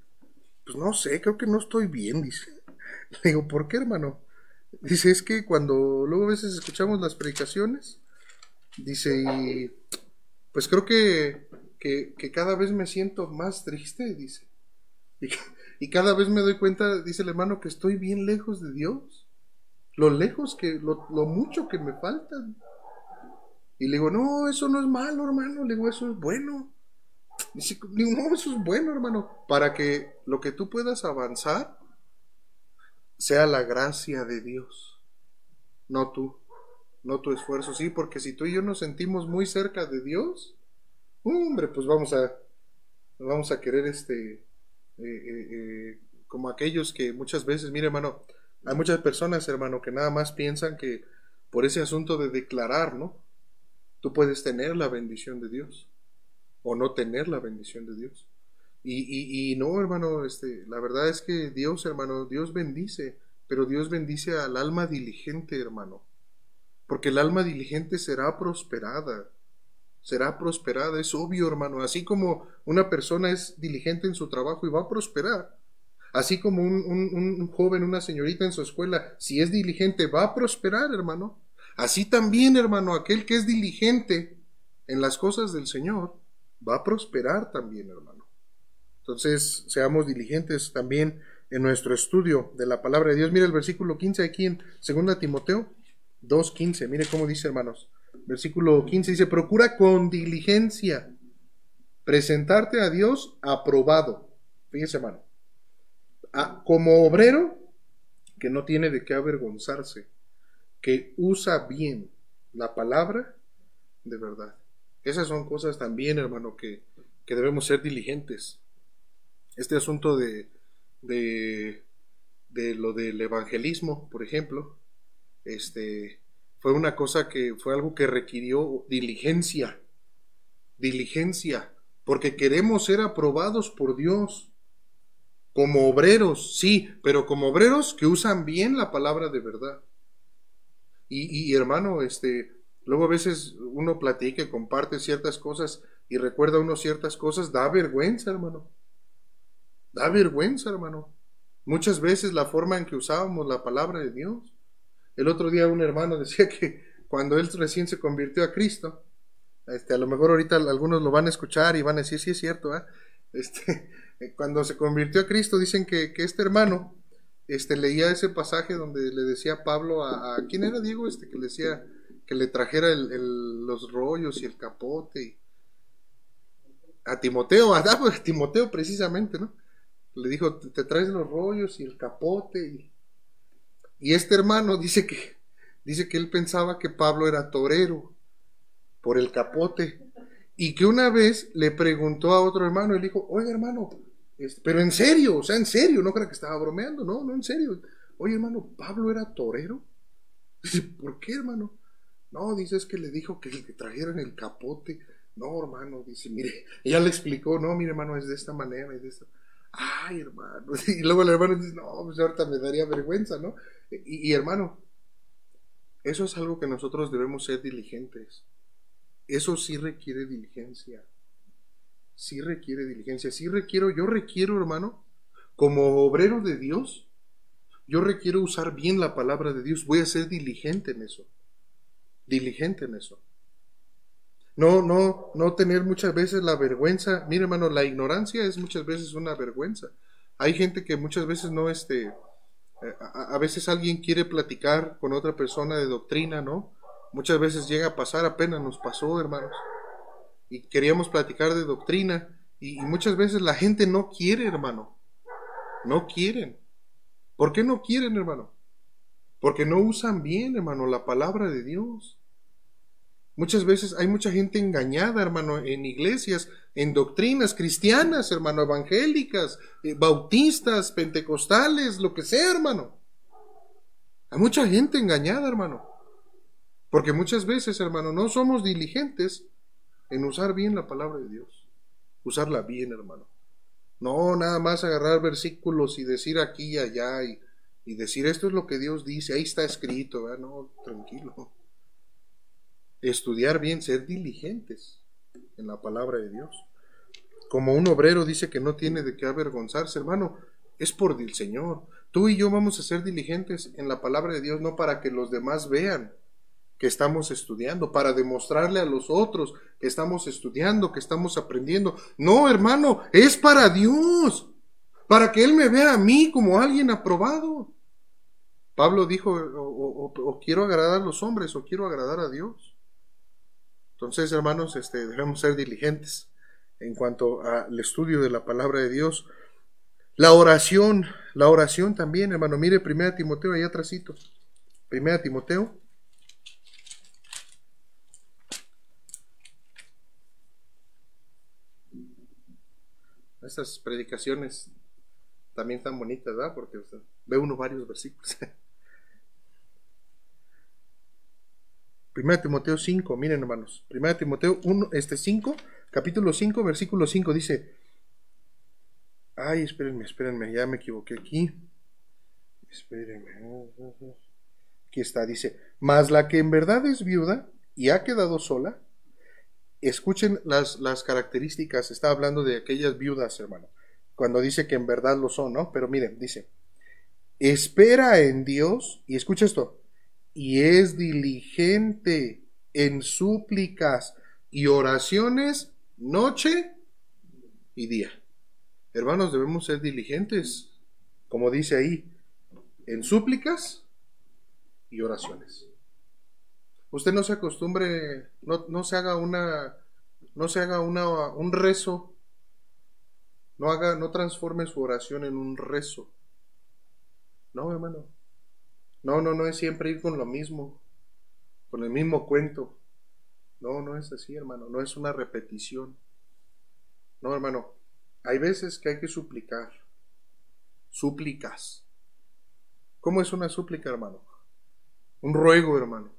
pues no sé, creo que no estoy bien, dice. [LAUGHS] Le digo, ¿por qué, hermano? Dice, es que cuando luego a veces escuchamos las predicaciones, dice, y pues creo que que, cada vez me siento más triste, dice. [LAUGHS] Y, cada vez me doy cuenta, dice el hermano, que estoy bien lejos de Dios. Lo lejos que, lo, lo mucho que me faltan. Y le digo, no, eso no es malo, hermano. Le digo, eso es bueno. Dice, no, eso es bueno, hermano. Para que lo que tú puedas avanzar sea la gracia de Dios. No tú, no tu esfuerzo. Sí, porque si tú y yo nos sentimos muy cerca de Dios, hombre, pues vamos a, vamos a querer este, eh, eh, eh, como aquellos que muchas veces, mire hermano, hay muchas personas, hermano, que nada más piensan que por ese asunto de declarar, ¿no? Tú puedes tener la bendición de Dios o no tener la bendición de Dios. Y, y, no, hermano, este, la verdad es que Dios, hermano, Dios bendice, pero Dios bendice al alma diligente, hermano. Porque el alma diligente será prosperada será prosperada, es obvio, hermano. Así como una persona es diligente en su trabajo y va a prosperar, así como un, joven, una señorita en su escuela, si es diligente, va a prosperar, hermano. Así también, hermano, aquel que es diligente en las cosas del Señor, va a prosperar también, hermano. Entonces, seamos diligentes también en nuestro estudio de la palabra de Dios. Mira el versículo 15 aquí en 2 Timoteo 2.15. Mire cómo dice, hermanos. Versículo 15 dice, procura con diligencia presentarte a Dios aprobado. Fíjese, hermano. como obrero que no tiene de qué avergonzarse, que usa bien la palabra de verdad. Esas son cosas también, hermano, que, que debemos ser diligentes. Este asunto de, de, de lo del evangelismo, por ejemplo, este, fue una cosa que fue algo que requirió diligencia, diligencia, porque queremos ser aprobados por Dios como obreros, sí, pero como obreros que usan bien la palabra de verdad. Y, hermano, este, luego a veces uno platica y comparte ciertas cosas y recuerda uno ciertas cosas, da vergüenza, hermano. Da vergüenza, hermano. Muchas veces la forma en que usábamos la palabra de Dios. El otro día un hermano [LAUGHS] decía que cuando él recién se convirtió a Cristo, este, a lo mejor ahorita algunos lo van a escuchar y van a decir, sí es cierto, este, [LAUGHS] cuando se convirtió a Cristo dicen que, este hermano este, leía ese pasaje donde le decía Pablo a, ¿quién era Diego? Este, que le decía que le trajera los rollos y el capote. a Timoteo, a, pues, Timoteo precisamente, ¿no? Le dijo, te traes los rollos y el capote y y este hermano dice que, dice que él pensaba que Pablo era torero por el capote. Y que una vez le preguntó a otro hermano, él dijo, oye hermano, pero en serio, o sea, en serio, no creo que estaba bromeando, no, no, en serio. Oye hermano, ¿Pablo era torero? Dice, ¿por qué hermano? No, dice, es que le dijo que, trajeran el capote. No, hermano, dice, mire, [LAUGHS] ella le explicó, no, mire hermano, es de esta manera, es de esta ay hermano, [LAUGHS] y luego el hermano dice, no, pues ahorita me daría vergüenza, ¿no? Y, hermano, eso es algo que nosotros debemos ser diligentes. Eso sí requiere diligencia. Sí requiere diligencia. Sí requiero, yo requiero, hermano, como obrero de Dios, yo requiero usar bien la palabra de Dios. Voy a ser diligente en eso. Diligente en eso. No, no, no tener muchas veces la vergüenza. Mire, hermano, la ignorancia es muchas veces una vergüenza. Hay gente que muchas veces no, este, eh, a, veces alguien quiere platicar con otra persona de doctrina, ¿no? Muchas veces llega a pasar, apenas nos pasó, hermanos. Y queríamos platicar de doctrina. Y, muchas veces la gente no quiere, hermano. No quieren. ¿Por qué no quieren, hermano? Porque no usan bien, hermano, la palabra de Dios. Muchas veces hay mucha gente engañada, hermano, en iglesias, en doctrinas cristianas, hermano, evangélicas, eh, bautistas, pentecostales, lo que sea, hermano. Hay mucha gente engañada, hermano. Porque muchas veces, hermano, no somos diligentes en usar bien la palabra de Dios. Usarla bien, hermano. No, nada más agarrar versículos y decir aquí y allá y, y decir esto es lo que Dios dice, ahí está escrito, ¿verdad? no, tranquilo estudiar bien, ser diligentes en la palabra de Dios. Como un obrero dice que no tiene de qué avergonzarse, hermano, es por el Señor. Tú y yo vamos a ser diligentes en la palabra de Dios, no para que los demás vean que estamos estudiando, para demostrarle a los otros que estamos estudiando, que estamos aprendiendo. No, hermano, es para Dios, para que Él me vea a mí como alguien aprobado. Pablo dijo, o, quiero agradar a los hombres, o quiero agradar a Dios. Entonces, hermanos, este, debemos ser diligentes en cuanto al estudio de la palabra de Dios. La oración, la oración también, hermano. Mire, 1 Timoteo, allá atrásito. 1 Timoteo. Estas predicaciones también están bonitas, ¿verdad? Porque ve uno varios versículos. [LAUGHS] 1 Timoteo 5, miren hermanos. 1 Timoteo 1, este 5, capítulo 5, versículo 5 dice, Ay, espérenme, espérenme, ya me equivoqué aquí. Espérenme. Aquí está, dice, mas la que en verdad es viuda y ha quedado sola, escuchen las, las características, está hablando de aquellas viudas, hermano, cuando dice que en verdad lo son, ¿no? Pero miren, dice, espera en Dios, y escucha esto, y es diligente en súplicas y oraciones noche y día. Hermanos, debemos ser diligentes, como dice ahí, en súplicas y oraciones. Usted no se acostumbre, no, no se haga una, no se haga una, un rezo, no haga, no transforme su oración en un rezo. No, hermano. No, no, no es siempre ir con lo mismo, con el mismo cuento. No, no es así, hermano, no es una repetición. No, hermano, hay veces que hay que suplicar. Súplicas. ¿Cómo es una súplica, hermano? Un ruego, hermano.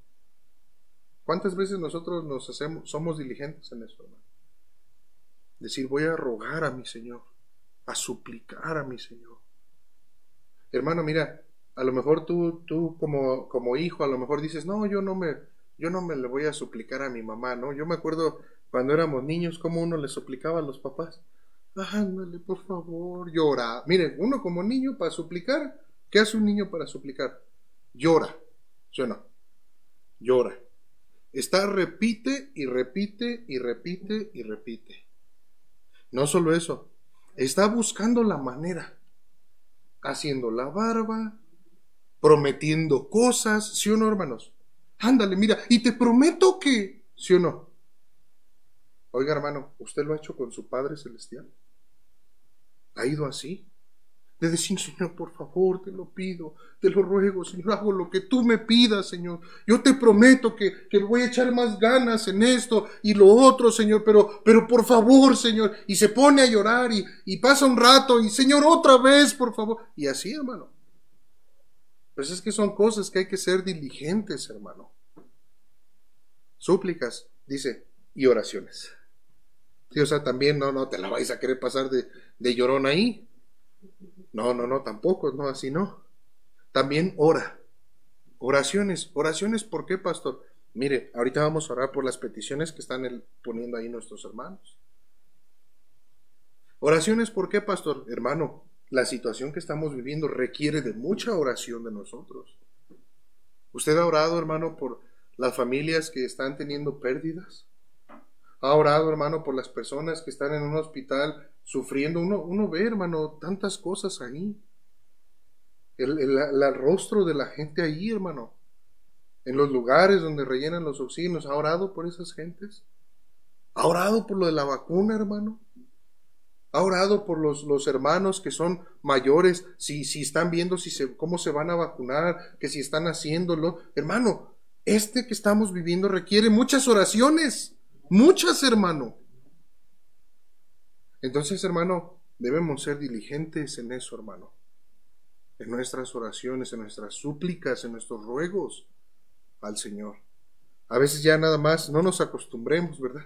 ¿Cuántas veces nosotros nos hacemos, somos diligentes en eso, hermano? Decir, voy a rogar a mi Señor, a suplicar a mi Señor. Hermano, mira, a lo mejor tú, tú como, como hijo, a lo mejor dices, no, yo no me, yo no me le voy a suplicar a mi mamá, ¿no? Yo me acuerdo cuando éramos niños, cómo uno le suplicaba a los papás. Ándale, por favor, llora. Miren, uno como niño para suplicar, ¿qué hace un niño para suplicar? Llora, ¿sí o no? Llora. Está repite y repite y repite y repite. No solo eso, está buscando la manera, haciendo la barba, prometiendo cosas, ¿sí o no, hermanos? Ándale, mira, y te prometo que, ¿sí o no? Oiga, hermano, ¿usted lo ha hecho con su Padre Celestial? ¿Ha ido así? De decir, Señor, por favor, te lo pido, te lo ruego, Señor, hago lo que tú me pidas, Señor. Yo te prometo que, que voy a echar más ganas en esto y lo otro, Señor, pero, pero por favor, Señor. Y se pone a llorar y, y pasa un rato y, Señor, otra vez, por favor. Y así, hermano. Pues es que son cosas que hay que ser diligentes, hermano. Súplicas, dice, y oraciones. Sí, o sea, también no, no te la vais a querer pasar de, de llorón ahí. No, no, no, tampoco, no, así no. También ora. Oraciones. Oraciones, ¿por qué, pastor? Mire, ahorita vamos a orar por las peticiones que están poniendo ahí nuestros hermanos. Oraciones, ¿por qué, pastor? Hermano, la situación que estamos viviendo requiere de mucha oración de nosotros. ¿Usted ha orado, hermano, por las familias que están teniendo pérdidas? ha orado, hermano, por las personas que están en un hospital sufriendo. Uno, uno ve, hermano, tantas cosas ahí. El, el, rostro de la gente ahí, hermano. En los lugares donde rellenan los oxígenos. ¿Ha orado por esas gentes? ¿Ha orado por lo de la vacuna, hermano? ¿Ha orado por los, los hermanos que son mayores? Si, si están viendo si cómo se van a vacunar, que si están haciéndolo. Hermano, este que estamos viviendo requiere muchas oraciones. Muchas, hermano. Entonces, hermano, debemos ser diligentes en eso, hermano. En nuestras oraciones, en nuestras súplicas, en nuestros ruegos al Señor. A veces ya nada más no nos acostumbremos, ¿verdad?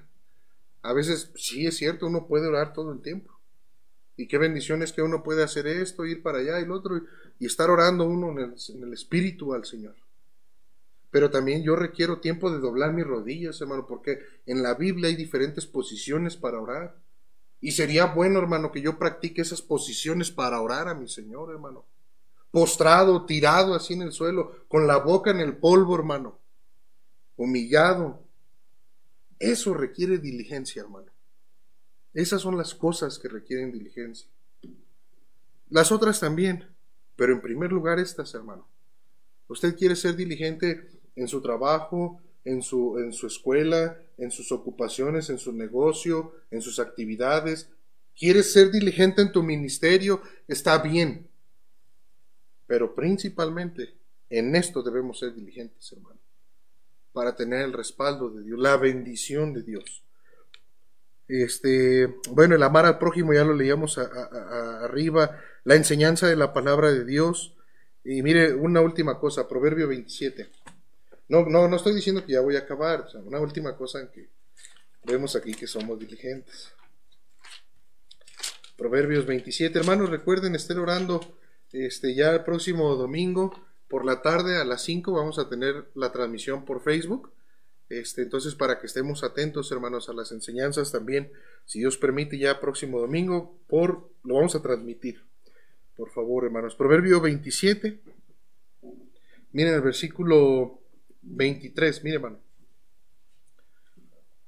A veces sí es cierto, uno puede orar todo el tiempo. Y qué bendiciones que uno puede hacer esto, ir para allá y lo otro, y estar orando uno en el, en el Espíritu al Señor. Pero también yo requiero tiempo de doblar mis rodillas, hermano, porque en la Biblia hay diferentes posiciones para orar. Y sería bueno, hermano, que yo practique esas posiciones para orar a mi Señor, hermano. Postrado, tirado así en el suelo, con la boca en el polvo, hermano. humillado. Eso requiere diligencia, hermano. Esas son las cosas que requieren diligencia. Las otras también, pero en primer lugar estas, hermano. Usted quiere ser diligente en su trabajo, en su, en su escuela, en sus ocupaciones, en su negocio, en sus actividades. Quieres ser diligente en tu ministerio, está bien. Pero principalmente en esto debemos ser diligentes, hermano, para tener el respaldo de Dios, la bendición de Dios. Este, bueno, el amar al prójimo ya lo leíamos arriba, la enseñanza de la palabra de Dios. Y mire, una última cosa, Proverbio 27. No, no, no estoy diciendo que ya voy a acabar, una última cosa en que vemos aquí que somos diligentes. Proverbios 27, hermanos, recuerden, estén orando este, ya el próximo domingo por la tarde a las 5 vamos a tener la transmisión por Facebook. Este, entonces, para que estemos atentos, hermanos, a las enseñanzas también, si Dios permite, ya próximo domingo, por, lo vamos a transmitir. Por favor, hermanos. Proverbio 27. Miren el versículo 23. Miren, hermano.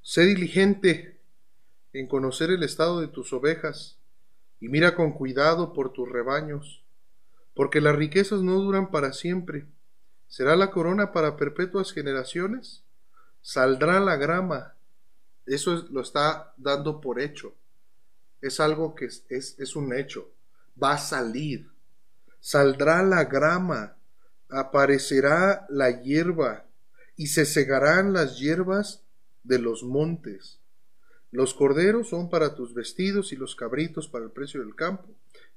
Sé diligente en conocer el estado de tus ovejas y mira con cuidado por tus rebaños porque las riquezas no duran para siempre. ¿Será la corona para perpetuas generaciones? Saldrá la grama. Eso lo está dando por hecho. Es algo que es, es un hecho. Va a salir. Saldrá la grama. Aparecerá la hierba. Y se segarán las hierbas de los montes. Los corderos son para tus vestidos y los cabritos para el precio del campo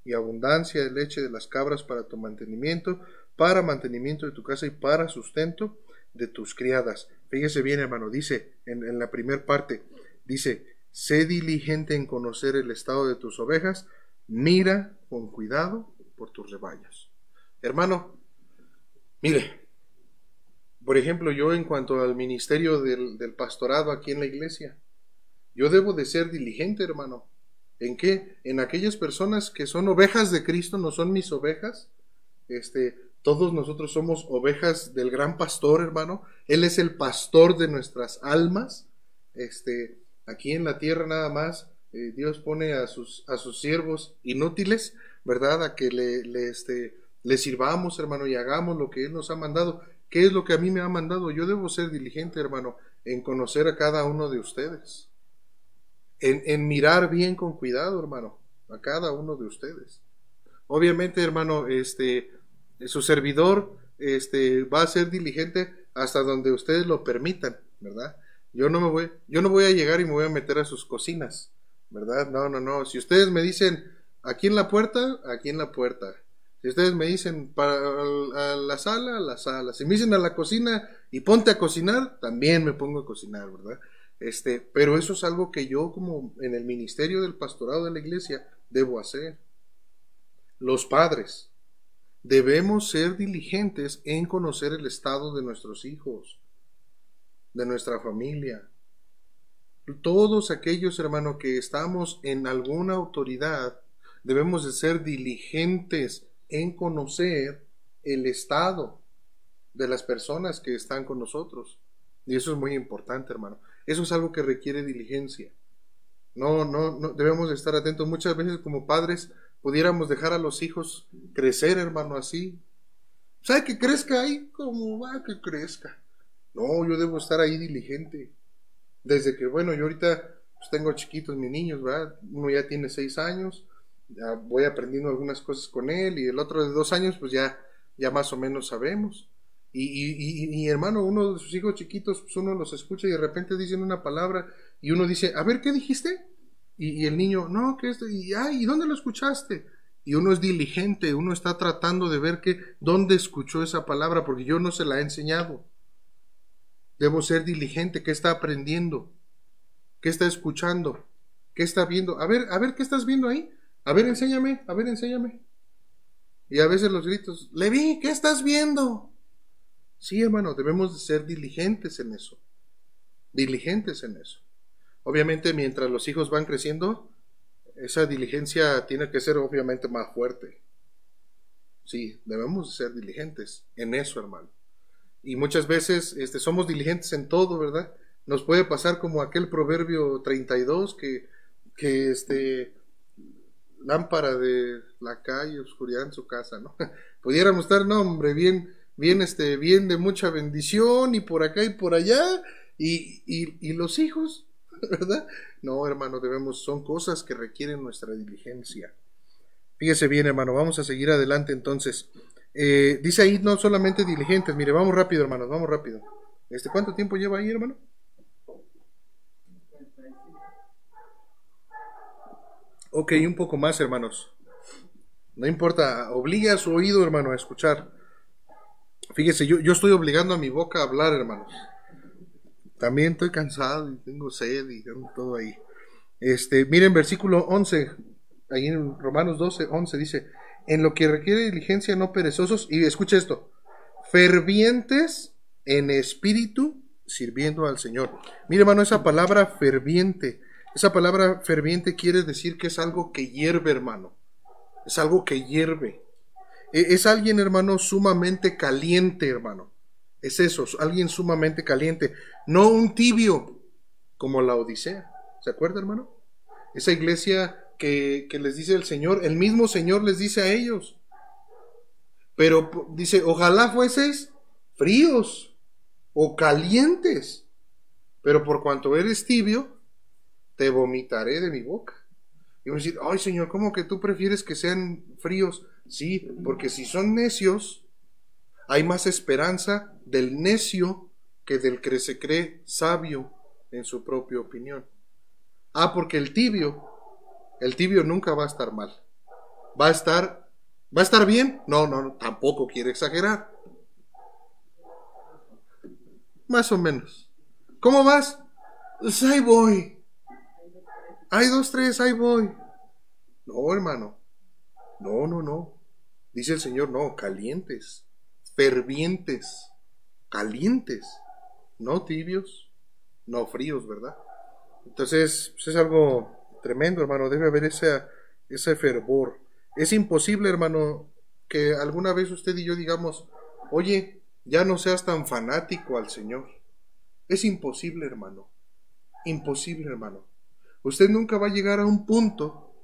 y abundancia de leche de las cabras para tu mantenimiento, para mantenimiento de tu casa y para sustento de tus criadas. Fíjese bien, hermano, dice en, la primera parte, dice, sé diligente en conocer el estado de tus ovejas, mira con cuidado por tus rebaños. Hermano, mire, por ejemplo, yo en cuanto al ministerio del, pastorado aquí en la iglesia, yo debo de ser diligente, hermano. ¿En qué? En aquellas personas que son ovejas de Cristo, no son mis ovejas. Este, todos nosotros somos ovejas del gran pastor, hermano. Él es el pastor de nuestras almas. Este, aquí en la tierra nada más, eh, Dios pone a sus, a sus siervos inútiles, ¿verdad? A que le, le, este, le sirvamos, hermano, y hagamos lo que Él nos ha mandado. ¿Qué es lo que a mí me ha mandado? Yo debo ser diligente, hermano, en conocer a cada uno de ustedes en, mirar bien con cuidado, hermano, a cada uno de ustedes. Obviamente, hermano, este, su servidor este, va a ser diligente hasta donde ustedes lo permitan, ¿verdad? Yo no me voy, yo no voy a llegar y me voy a meter a sus cocinas, ¿verdad? No, no, no. Si ustedes me dicen aquí en la puerta, aquí en la puerta. Si ustedes me dicen para a la sala, a la sala. Si me dicen a la cocina y ponte a cocinar, también me pongo a cocinar, ¿verdad? Este, pero eso es algo que yo como en el ministerio del pastorado de la iglesia debo hacer. Los padres debemos ser diligentes en conocer el estado de nuestros hijos, de nuestra familia. Todos aquellos hermanos que estamos en alguna autoridad debemos de ser diligentes en conocer el estado de las personas que están con nosotros. Y eso es muy importante, hermano. Eso es algo que requiere diligencia. No, no, no debemos estar atentos. Muchas veces como padres pudiéramos dejar a los hijos crecer, hermano, así. ¿Sabe que crezca ahí? como va que crezca? No, yo debo estar ahí diligente. Desde que, bueno, yo ahorita pues, tengo chiquitos mis niños, ¿verdad? Uno ya tiene seis años, voy aprendiendo algunas cosas con él y el otro de dos años, pues ya, ya más o menos sabemos. Y, y, hermano, uno de sus hijos chiquitos, pues uno los escucha y de repente dicen una palabra y uno dice, a ver, ¿qué dijiste? Y, el niño, no, ¿qué es? Y, ay, ¿y dónde lo escuchaste? Y uno es diligente, uno está tratando de ver que, dónde escuchó esa palabra, porque yo no se la he enseñado. Debo ser diligente, ¿qué está aprendiendo? ¿Qué está escuchando? ¿Qué está viendo? A ver, a ver, ¿qué estás viendo ahí? A ver, enséñame, a ver, enséñame. Y a veces los gritos, Levi, ¿qué estás viendo? Sí, hermano, debemos de ser diligentes en eso. Diligentes en eso. Obviamente, mientras los hijos van creciendo, esa diligencia tiene que ser obviamente más fuerte. Sí, debemos de ser diligentes en eso, hermano. y muchas veces este, somos diligentes en todo, ¿verdad? Nos puede pasar como aquel proverbio 32 que, que este, lámpara de la calle, oscuridad en su casa, ¿no? [LAUGHS] Pudiéramos estar, no, hombre, bien, bien, este, bien de mucha bendición y por acá y por allá, y, y, y los hijos, [LAUGHS] ¿verdad? No, hermano, debemos, son cosas que requieren nuestra diligencia. Fíjese bien, hermano, vamos a seguir adelante entonces. Eh, dice ahí no solamente diligentes, mire, vamos rápido, hermanos, vamos rápido. Este, ¿Cuánto tiempo lleva ahí, hermano? Ok, un poco más, hermanos. No importa, obliga a su oído, hermano, a escuchar. Fíjese, yo, yo estoy obligando a mi boca a hablar, hermanos. También estoy cansado y tengo sed y todo ahí. Este, miren, versículo 11, ahí en Romanos 12, 11 dice, en lo que requiere diligencia, no perezosos, y escucha esto, fervientes en espíritu, sirviendo al Señor. Mire, hermano, esa palabra ferviente, esa palabra ferviente quiere decir que es algo que hierve, hermano. Es algo que hierve. E, es alguien, hermano, sumamente caliente, hermano. Es eso, alguien sumamente caliente. No un tibio, como la Odisea. ¿Se acuerda, hermano? Esa iglesia que, que les dice el Señor, el mismo Señor les dice a ellos. Pero dice, ojalá fueseis fríos o calientes. Pero por cuanto eres tibio, te vomitaré de mi boca. Y voy a decir, ay Señor, ¿cómo que tú prefieres que sean fríos? Sí, porque si son necios, hay más esperanza del necio que del que se cree sabio en su propia opinión. Ah, porque el tibio, el tibio nunca va a estar mal. Va a estar, ¿va a estar bien? No, no, tampoco quiere exagerar. Más o menos. ¿Cómo vas? Pues ahí voy. Hay dos, tres, ahí voy. No, hermano. No, no, no. Dice el Señor, no, calientes, fervientes, calientes, no tibios, no fríos, ¿verdad? Entonces, pues, es algo tremendo, hermano. Debe haber ese, ese fervor. Es imposible, hermano, que alguna vez usted y yo digamos, oye, ya no seas tan fanático al Señor. Es imposible, hermano. Imposible, hermano. Usted nunca va a llegar a un punto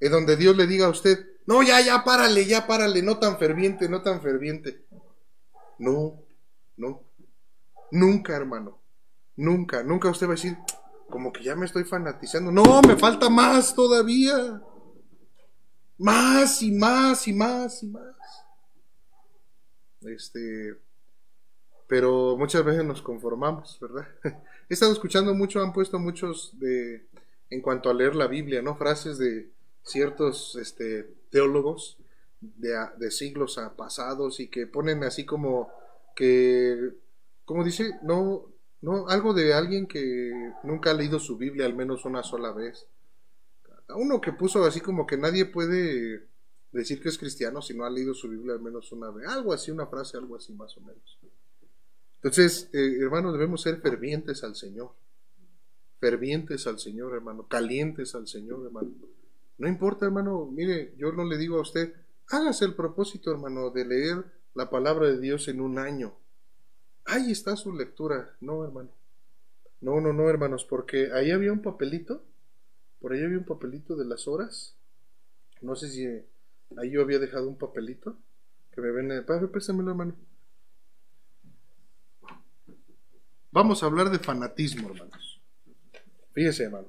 en donde Dios le diga a usted, no, ya, ya, párale, ya, párale, no tan ferviente, no tan ferviente. No, no. Nunca, hermano. Nunca, nunca usted va a decir, como que ya me estoy fanatizando. No, me falta más todavía. Más y más y más y más. Este, pero muchas veces nos conformamos, ¿verdad? [LAUGHS] He estado escuchando mucho, han puesto muchos de, en cuanto a leer la Biblia, ¿no? Frases de ciertos este, teólogos de, siglos pasados y que ponen así como que, como dice, no, no, algo de alguien que nunca ha leído su Biblia al menos una sola vez. Uno que puso así como que nadie puede decir que es cristiano si no ha leído su Biblia al menos una vez. Algo así, una frase, algo así más o menos. Entonces, eh, hermanos, debemos ser fervientes al Señor fervientes al Señor, hermano, calientes al Señor, hermano. No importa, hermano, mire, yo no le digo a usted, hágase el propósito, hermano, de leer la palabra de Dios en un año. Ahí está su lectura. No, hermano. No, no, no, hermanos, porque ahí había un papelito. Por ahí había un papelito de las horas. No sé si ahí yo había dejado un papelito. Que me ven. Padre, hermano. Vamos a hablar de fanatismo, hermanos. Fíjese, hermano.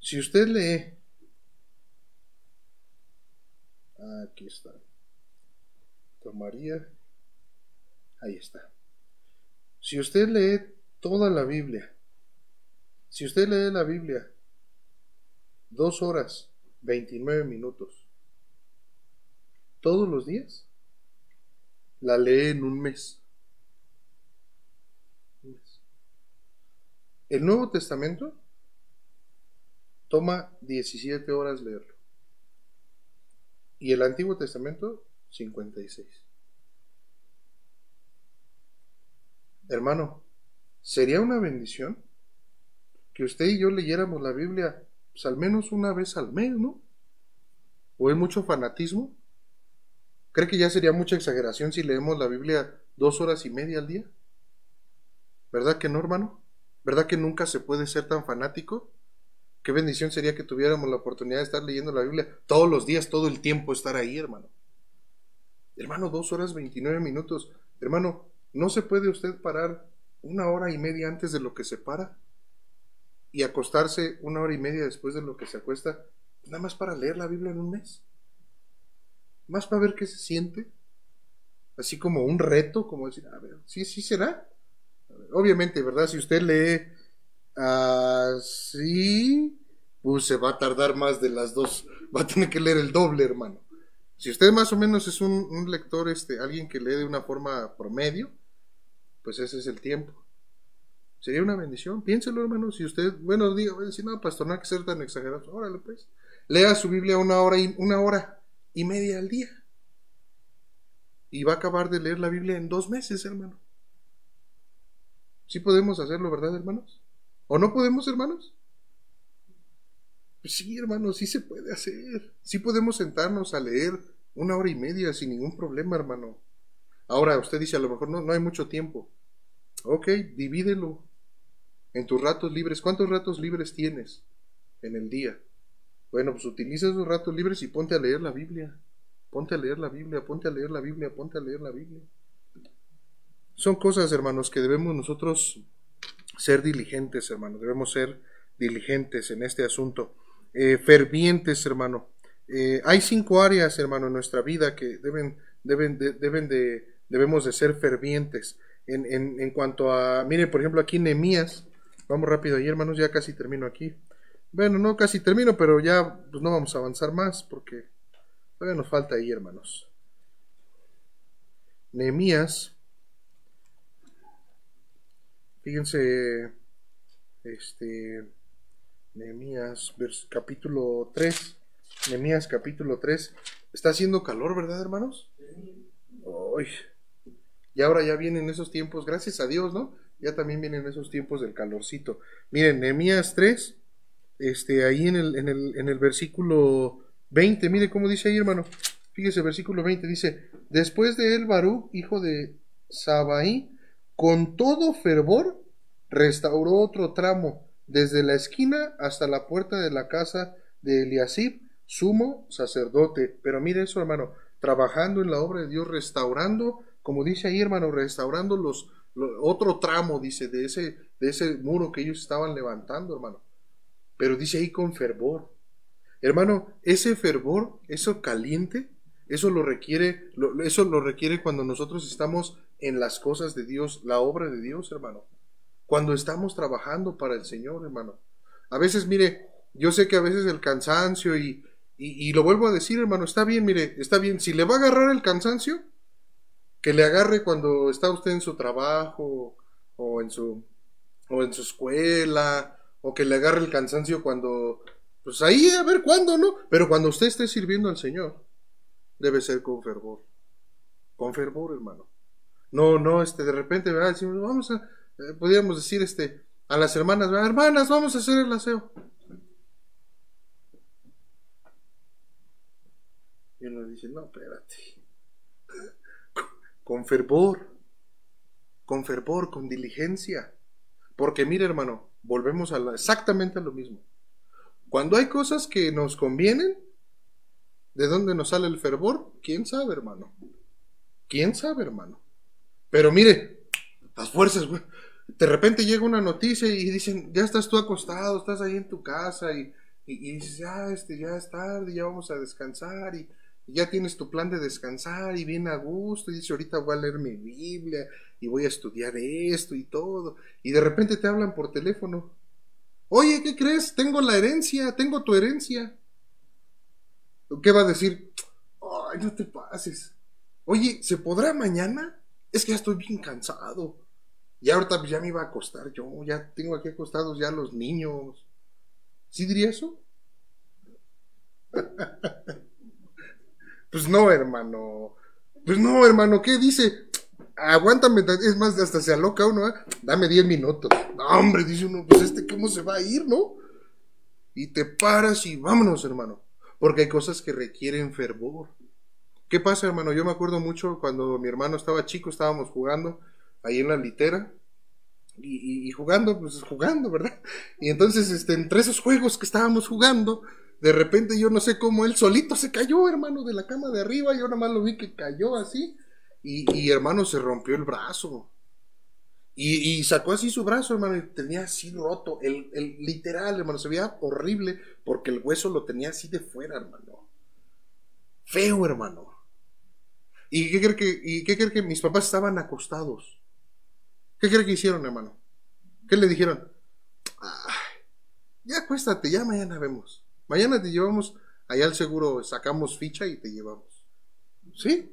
Si usted lee. Aquí está. Tomaría. Ahí está. Si usted lee toda la Biblia, si usted lee la Biblia dos horas, 29 minutos, todos los días, la lee en un mes. El Nuevo Testamento toma 17 horas leerlo. Y el Antiguo Testamento, 56. Hermano, sería una bendición que usted y yo leyéramos la Biblia pues, al menos una vez al mes, ¿no? ¿O es mucho fanatismo? ¿Cree que ya sería mucha exageración si leemos la Biblia dos horas y media al día. ¿Verdad que no, hermano? ¿Verdad que nunca se puede ser tan fanático? Qué bendición sería que tuviéramos la oportunidad de estar leyendo la Biblia todos los días, todo el tiempo, estar ahí, hermano. Hermano, dos horas veintinueve minutos. Hermano, ¿no se puede usted parar una hora y media antes de lo que se para? Y acostarse una hora y media después de lo que se acuesta, nada más para leer la Biblia en un mes. Más para ver qué se siente. Así como un reto, como decir, a ver, sí, sí será. Obviamente, ¿verdad? Si usted lee así, pues se va a tardar más de las dos. Va a tener que leer el doble, hermano. Si usted más o menos es un, lector, este, alguien que lee de una forma promedio, pues ese es el tiempo. Sería una bendición. Piénselo, hermano. Si usted, bueno, diga, si no, pastor, no hay que ser tan exagerado. Órale, pues. Lea su Biblia una hora y, una hora y media al día. Y va a acabar de leer la Biblia en dos meses, hermano. Sí podemos hacerlo, ¿verdad, hermanos? ¿O no podemos, hermanos? Pues sí, hermanos, sí se puede hacer. Sí podemos sentarnos a leer una hora y media sin ningún problema, hermano. Ahora, usted dice, a lo mejor no, no hay mucho tiempo. Ok, divídelo en tus ratos libres. ¿Cuántos ratos libres tienes en el día? Bueno, pues utiliza esos ratos libres y ponte a leer la Biblia. Ponte a leer la Biblia, ponte a leer la Biblia, ponte a leer la Biblia. Son cosas, hermanos, que debemos nosotros ser diligentes, hermano. Debemos ser diligentes en este asunto. Eh, fervientes, hermano. Eh, hay cinco áreas, hermano, en nuestra vida que deben, deben, de, deben de, debemos de ser fervientes. En, en, en cuanto a, mire, por ejemplo, aquí Nehemías, vamos rápido ahí, hermanos, ya casi termino aquí. Bueno, no casi termino, pero ya pues, no vamos a avanzar más porque todavía nos falta ahí, hermanos. Nehemías Fíjense, este, Nehemías, capítulo 3, Nehemías capítulo 3, está haciendo calor, ¿verdad, hermanos? Uy. Y ahora ya vienen esos tiempos, gracias a Dios, ¿no? Ya también vienen esos tiempos del calorcito. Miren, Nehemías 3, este, ahí en el, en el, en el versículo 20, mire cómo dice ahí, hermano. Fíjese, versículo 20 dice, después de él, Barú, hijo de Sabaí, con todo fervor restauró otro tramo, desde la esquina hasta la puerta de la casa de Eliasib, sumo sacerdote. Pero mire eso, hermano, trabajando en la obra de Dios, restaurando, como dice ahí, hermano, restaurando los, otro tramo, dice, de ese, de ese muro que ellos estaban levantando, hermano. Pero dice ahí con fervor. Hermano, ese fervor, eso caliente, eso lo requiere, eso lo requiere cuando nosotros estamos en las cosas de Dios, la obra de Dios, hermano. Cuando estamos trabajando para el Señor, hermano. A veces, mire, yo sé que a veces el cansancio y, y, lo vuelvo a decir, hermano, está bien, mire, está bien. Si le va a agarrar el cansancio, que le agarre cuando está usted en su trabajo o en su, o en su escuela, o que le agarre el cansancio cuando, pues ahí a ver cuándo, ¿no? Pero cuando usted esté sirviendo al Señor, debe ser con fervor. Con fervor, hermano. No, no, este, de repente, ¿verdad? Vamos a, eh, podríamos decir, este, a las hermanas, hermanas, vamos a hacer el aseo. Y uno dice, no, espérate. [LAUGHS] Con fervor, con fervor, con diligencia. Porque mire, hermano, volvemos a exactamente a lo mismo. Cuando hay cosas que nos convienen, ¿de dónde nos sale el fervor? ¿Quién sabe, hermano? ¿Quién sabe, hermano? Pero mire, las fuerzas, güey. De repente llega una noticia y dicen, ya estás tú acostado, estás ahí en tu casa y, dices, ya, este, ya es tarde, ya vamos a descansar y, ya tienes tu plan de descansar y viene a gusto y dice, ahorita voy a leer mi Biblia y voy a estudiar esto y todo. Y de repente te hablan por teléfono. Oye, ¿qué crees? Tengo la herencia, tengo tu herencia. ¿Qué va a decir? Ay, no te pases. Oye, ¿se podrá mañana? Es que ya estoy bien cansado. Y ahorita pues, ya me iba a acostar yo, ya tengo aquí acostados ya los niños. ¿Sí diría eso? [LAUGHS] pues no, hermano. Pues no, hermano, ¿qué dice? Aguántame, es más, hasta se aloca uno, ¿eh? Dame 10 minutos. No, hombre, dice uno, pues este, ¿cómo se va a ir, no? Y te paras y vámonos, hermano. Porque hay cosas que requieren fervor. ¿Qué pasa, hermano? Yo me acuerdo mucho cuando mi hermano estaba chico, estábamos jugando ahí en la litera. Y, jugando, pues jugando, ¿verdad? Y entonces, este, entre esos juegos que estábamos jugando, de repente yo no sé cómo él solito se cayó, hermano, de la cama de arriba. Yo nada más lo vi que cayó así. Y, y hermano, se rompió el brazo. Y, sacó así su brazo, hermano, y tenía así roto. El, el, literal, hermano, se veía horrible porque el hueso lo tenía así de fuera, hermano. Feo, hermano. ¿Y qué cree que, y qué cree que mis papás estaban acostados? ¿Qué cree que hicieron, hermano? ¿Qué le dijeron? ya acuéstate, ya mañana vemos. Mañana te llevamos allá al seguro, sacamos ficha y te llevamos. ¿Sí?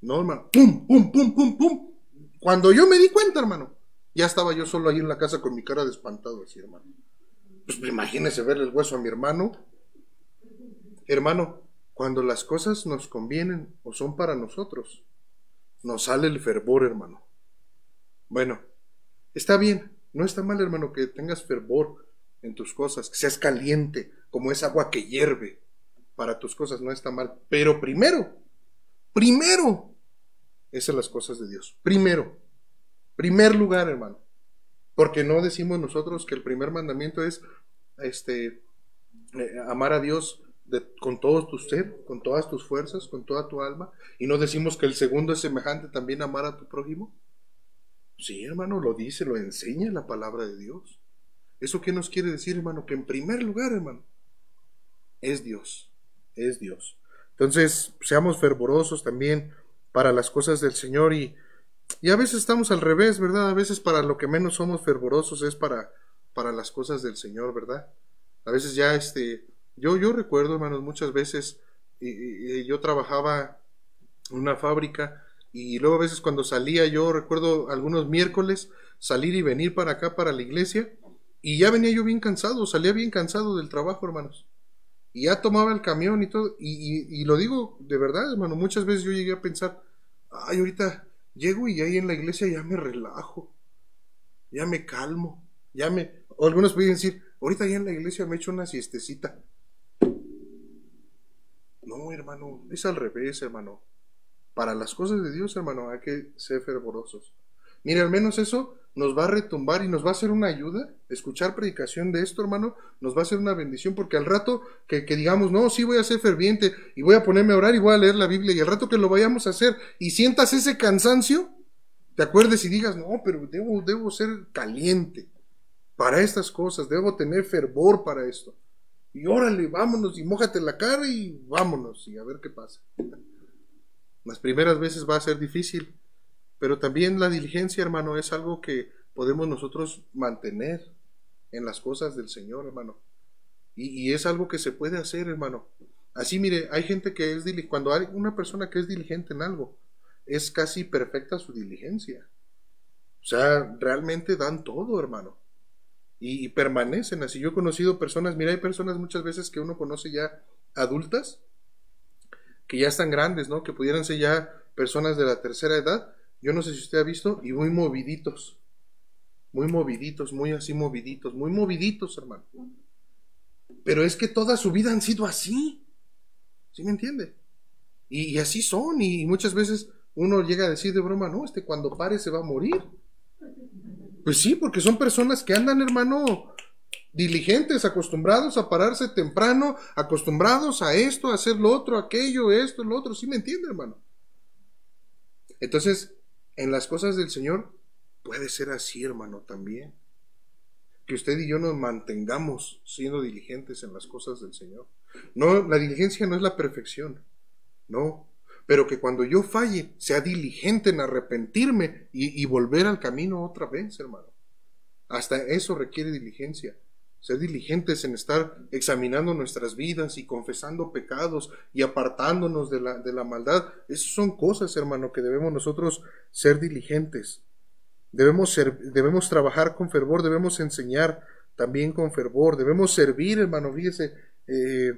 No, hermano. ¡Pum, pum, pum, pum, pum! Cuando yo me di cuenta, hermano, ya estaba yo solo ahí en la casa con mi cara de espantado, así, hermano. Pues imagínese verle el hueso a mi hermano. Hermano, cuando las cosas nos convienen o son para nosotros, nos sale el fervor, hermano. Bueno, está bien, no está mal, hermano, que tengas fervor en tus cosas, que seas caliente, como es agua que hierve para tus cosas, no está mal. Pero primero, primero, esas las cosas de Dios. Primero, primer lugar, hermano. Porque no decimos nosotros que el primer mandamiento es este eh, amar a Dios con todo tu ser, con todas tus fuerzas, con toda tu alma, y no decimos que el segundo es semejante también amar a tu prójimo. Sí, hermano, lo dice, lo enseña la palabra de Dios. ¿Eso qué nos quiere decir, hermano? Que en primer lugar, hermano, es Dios, es Dios. Entonces, seamos fervorosos también para las cosas del Señor y, y a veces estamos al revés, ¿verdad? A veces para lo que menos somos fervorosos es para, para las cosas del Señor, ¿verdad? A veces ya este, yo, yo recuerdo, hermanos, muchas veces y, yo trabajaba en una fábrica y luego a veces cuando salía, yo recuerdo algunos miércoles salir y venir para acá, para la iglesia, y ya venía yo bien cansado, salía bien cansado del trabajo, hermanos y ya tomaba el camión y todo, y, lo digo de verdad, hermano, muchas veces yo llegué a pensar, ay, ahorita llego y ahí en la iglesia ya me relajo, ya me calmo, ya me, algunos pueden decir, ahorita ya en la iglesia me echo una siestecita. No, hermano, es al revés, hermano. Para las cosas de Dios, hermano, hay que ser fervorosos. Mire, al menos eso nos va a retumbar y nos va a hacer una ayuda. Escuchar predicación de esto, hermano, nos va a hacer una bendición porque al rato que, digamos, no, sí voy a ser ferviente y voy a ponerme a orar y voy a leer la Biblia y al rato que lo vayamos a hacer y sientas ese cansancio, te acuerdes y digas, no, pero debo, debo ser caliente para estas cosas, debo tener fervor para esto. Y órale, vámonos y mójate la cara y vámonos y a ver qué pasa. Las primeras veces va a ser difícil, pero también la diligencia, hermano, es algo que podemos nosotros mantener en las cosas del Señor, hermano. Y, es algo que se puede hacer, hermano. Así, mire, hay gente que es diligente. Cuando hay una persona que es diligente en algo, es casi perfecta su diligencia. O sea, realmente dan todo, hermano. Y, permanecen así. Yo he conocido personas, mira, hay personas muchas veces que uno conoce ya adultas, que ya están grandes, ¿no? Que pudieran ser ya personas de la tercera edad, yo no sé si usted ha visto, y muy moviditos. Muy moviditos, muy así moviditos, muy moviditos, hermano. Pero es que toda su vida han sido así. ¿Sí me entiende? Y, así son, y muchas veces uno llega a decir de broma, no, este cuando pare se va a morir. Pues sí, porque son personas que andan, hermano, diligentes, acostumbrados a pararse temprano, acostumbrados a esto, a hacer lo otro, aquello, esto, lo otro. ¿Sí me entiende, hermano? Entonces, en las cosas del Señor puede ser así, hermano, también. Que usted y yo nos mantengamos siendo diligentes en las cosas del Señor. No, la diligencia no es la perfección, no, pero que cuando yo falle sea diligente en arrepentirme y, volver al camino otra vez, hermano. Hasta eso requiere diligencia ser diligentes en estar examinando nuestras vidas y confesando pecados y apartándonos de la, maldad. Esas son cosas, hermano, que debemos nosotros ser diligentes. Debemos, ser, debemos trabajar con fervor, debemos enseñar también con fervor, debemos servir, hermano, fíjese, eh,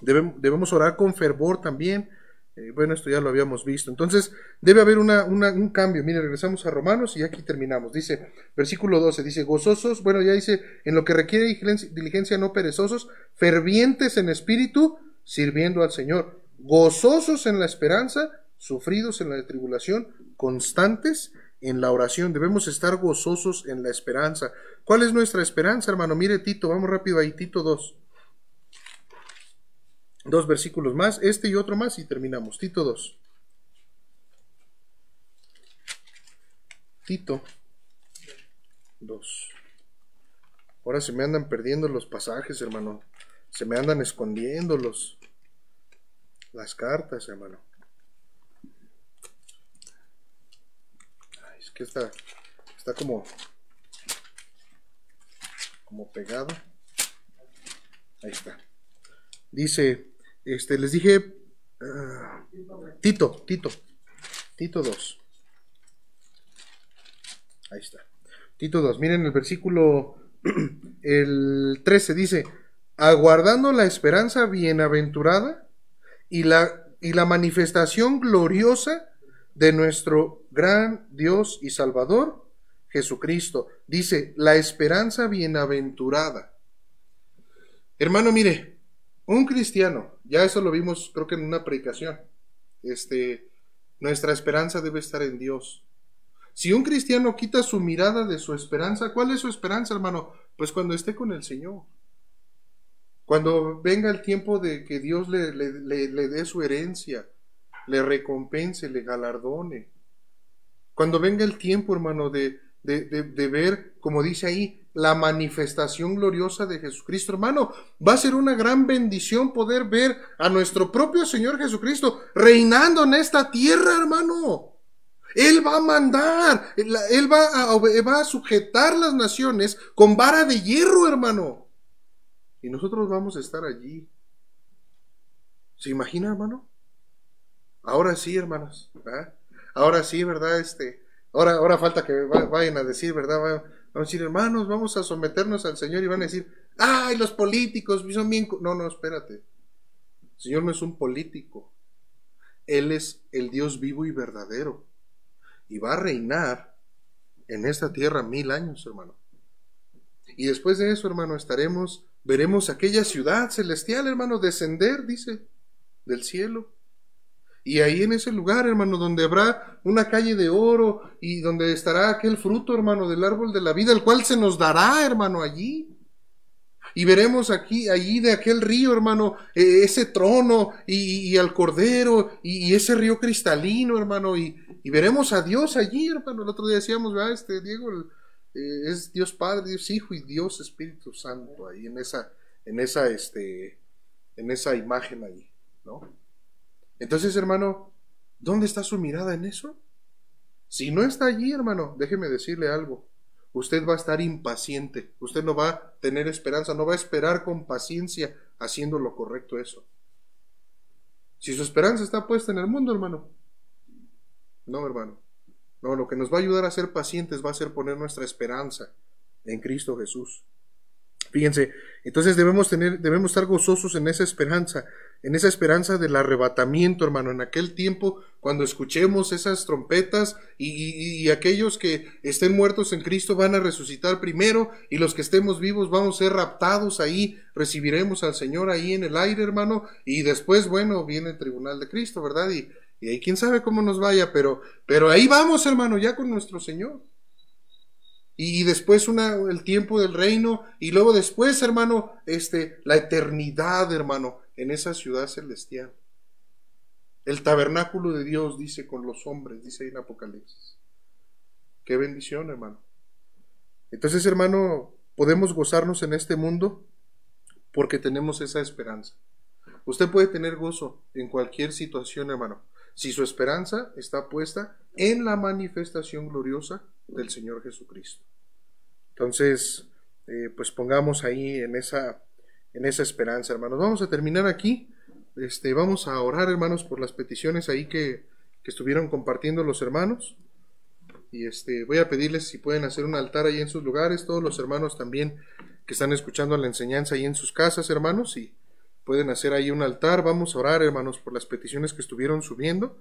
debemos orar con fervor también eh, bueno, esto ya lo habíamos visto. Entonces, debe haber un cambio. Mire, regresamos a Romanos y aquí terminamos. Dice, versículo 12, dice, gozosos, bueno, ya dice, en lo que requiere diligencia, no perezosos, fervientes en espíritu, sirviendo al Señor. gozosos en la esperanza, sufridos en la tribulación, constantes en la oración. Debemos estar gozosos en la esperanza. ¿Cuál es nuestra esperanza, hermano? Mire Tito, vamos rápido ahí, Tito 2. Dos versículos más, este y otro más y terminamos. Tito 2. Tito 2. Ahora se me andan perdiendo los pasajes, hermano. Se me andan escondiendo los, las cartas, hermano. es que está, está como, como pegado. Ahí está. Dice, este, les dije, ah, Tito, Tito, Tito 2. Ahí está. Tito 2. Miren el versículo [CLEARS THROAT] el 13 dice, aguardando la esperanza bienaventurada y la, y la manifestación gloriosa de nuestro gran Dios y Salvador, Jesucristo. Dice, la esperanza bienaventurada. Hermano, mire, un cristiano, ya eso lo vimos creo que en una predicación, este, nuestra esperanza debe estar en Dios. Si un cristiano quita su mirada de su esperanza, ¿cuál es su esperanza, hermano? Pues cuando esté con el Señor. Cuando venga el tiempo de que Dios le, le dé su herencia, le recompense, le galardone. Cuando venga el tiempo, hermano, de, de, ver, como dice ahí, la manifestación gloriosa de Jesucristo, hermano, va a ser una gran bendición poder ver a nuestro propio Señor Jesucristo reinando en esta tierra, hermano. Él va a mandar, Él va a, va a sujetar las naciones con vara de hierro, hermano. Y nosotros vamos a estar allí. ¿Se imagina, hermano? Ahora sí, hermanos. Ahora sí, ¿verdad? Este, ahora, ahora falta que vayan a decir, ¿verdad? Vamos a decir, hermanos, vamos a someternos al Señor y van a decir, ay, los políticos son bien... No, no, espérate. El Señor no es un político. Él es el Dios vivo y verdadero. Y va a reinar en esta tierra mil años, hermano. Y después de eso, hermano, estaremos, veremos aquella ciudad celestial, hermano, descender, dice, del cielo. Y ahí en ese lugar, hermano, donde habrá una calle de oro y donde estará aquel fruto, hermano, del árbol de la vida, el cual se nos dará, hermano, allí. Y veremos aquí, allí de aquel río, hermano, e, ese trono y, al cordero y, ese río cristalino, hermano, y, veremos a Dios allí, hermano. El otro día decíamos, ¿verdad? Este Diego eh, es Dios Padre, Dios Hijo y Dios Espíritu Santo ahí en esa, en esa, este, en esa imagen allí, ¿no? Entonces, hermano, ¿dónde está su mirada en eso? Si no está allí, hermano, déjeme decirle algo. Usted va a estar impaciente, usted no va a tener esperanza, no va a esperar con paciencia haciendo lo correcto eso. Si su esperanza está puesta en el mundo, hermano. No, hermano. No, lo que nos va a ayudar a ser pacientes va a ser poner nuestra esperanza en Cristo Jesús. Fíjense, entonces debemos tener, debemos estar gozosos en esa esperanza, en esa esperanza del arrebatamiento, hermano, en aquel tiempo cuando escuchemos esas trompetas y, aquellos que estén muertos en Cristo van a resucitar primero y los que estemos vivos vamos a ser raptados ahí, recibiremos al Señor ahí en el aire, hermano, y después, bueno, viene el tribunal de Cristo, ¿verdad? Y, y ahí quién sabe cómo nos vaya, pero, pero ahí vamos, hermano, ya con nuestro Señor y después una, el tiempo del reino y luego después, hermano, este, la eternidad, hermano, en esa ciudad celestial. El tabernáculo de Dios, dice, con los hombres, dice ahí en Apocalipsis. Qué bendición, hermano. Entonces, hermano, podemos gozarnos en este mundo porque tenemos esa esperanza. Usted puede tener gozo en cualquier situación, hermano, si su esperanza está puesta en la manifestación gloriosa del Señor Jesucristo. Entonces, eh, pues pongamos ahí en esa, en esa esperanza, hermanos. Vamos a terminar aquí. Este, vamos a orar, hermanos, por las peticiones ahí que, que estuvieron compartiendo los hermanos. Y este, voy a pedirles si pueden hacer un altar ahí en sus lugares, todos los hermanos también que están escuchando la enseñanza ahí en sus casas, hermanos, y pueden hacer ahí un altar. Vamos a orar, hermanos, por las peticiones que estuvieron subiendo.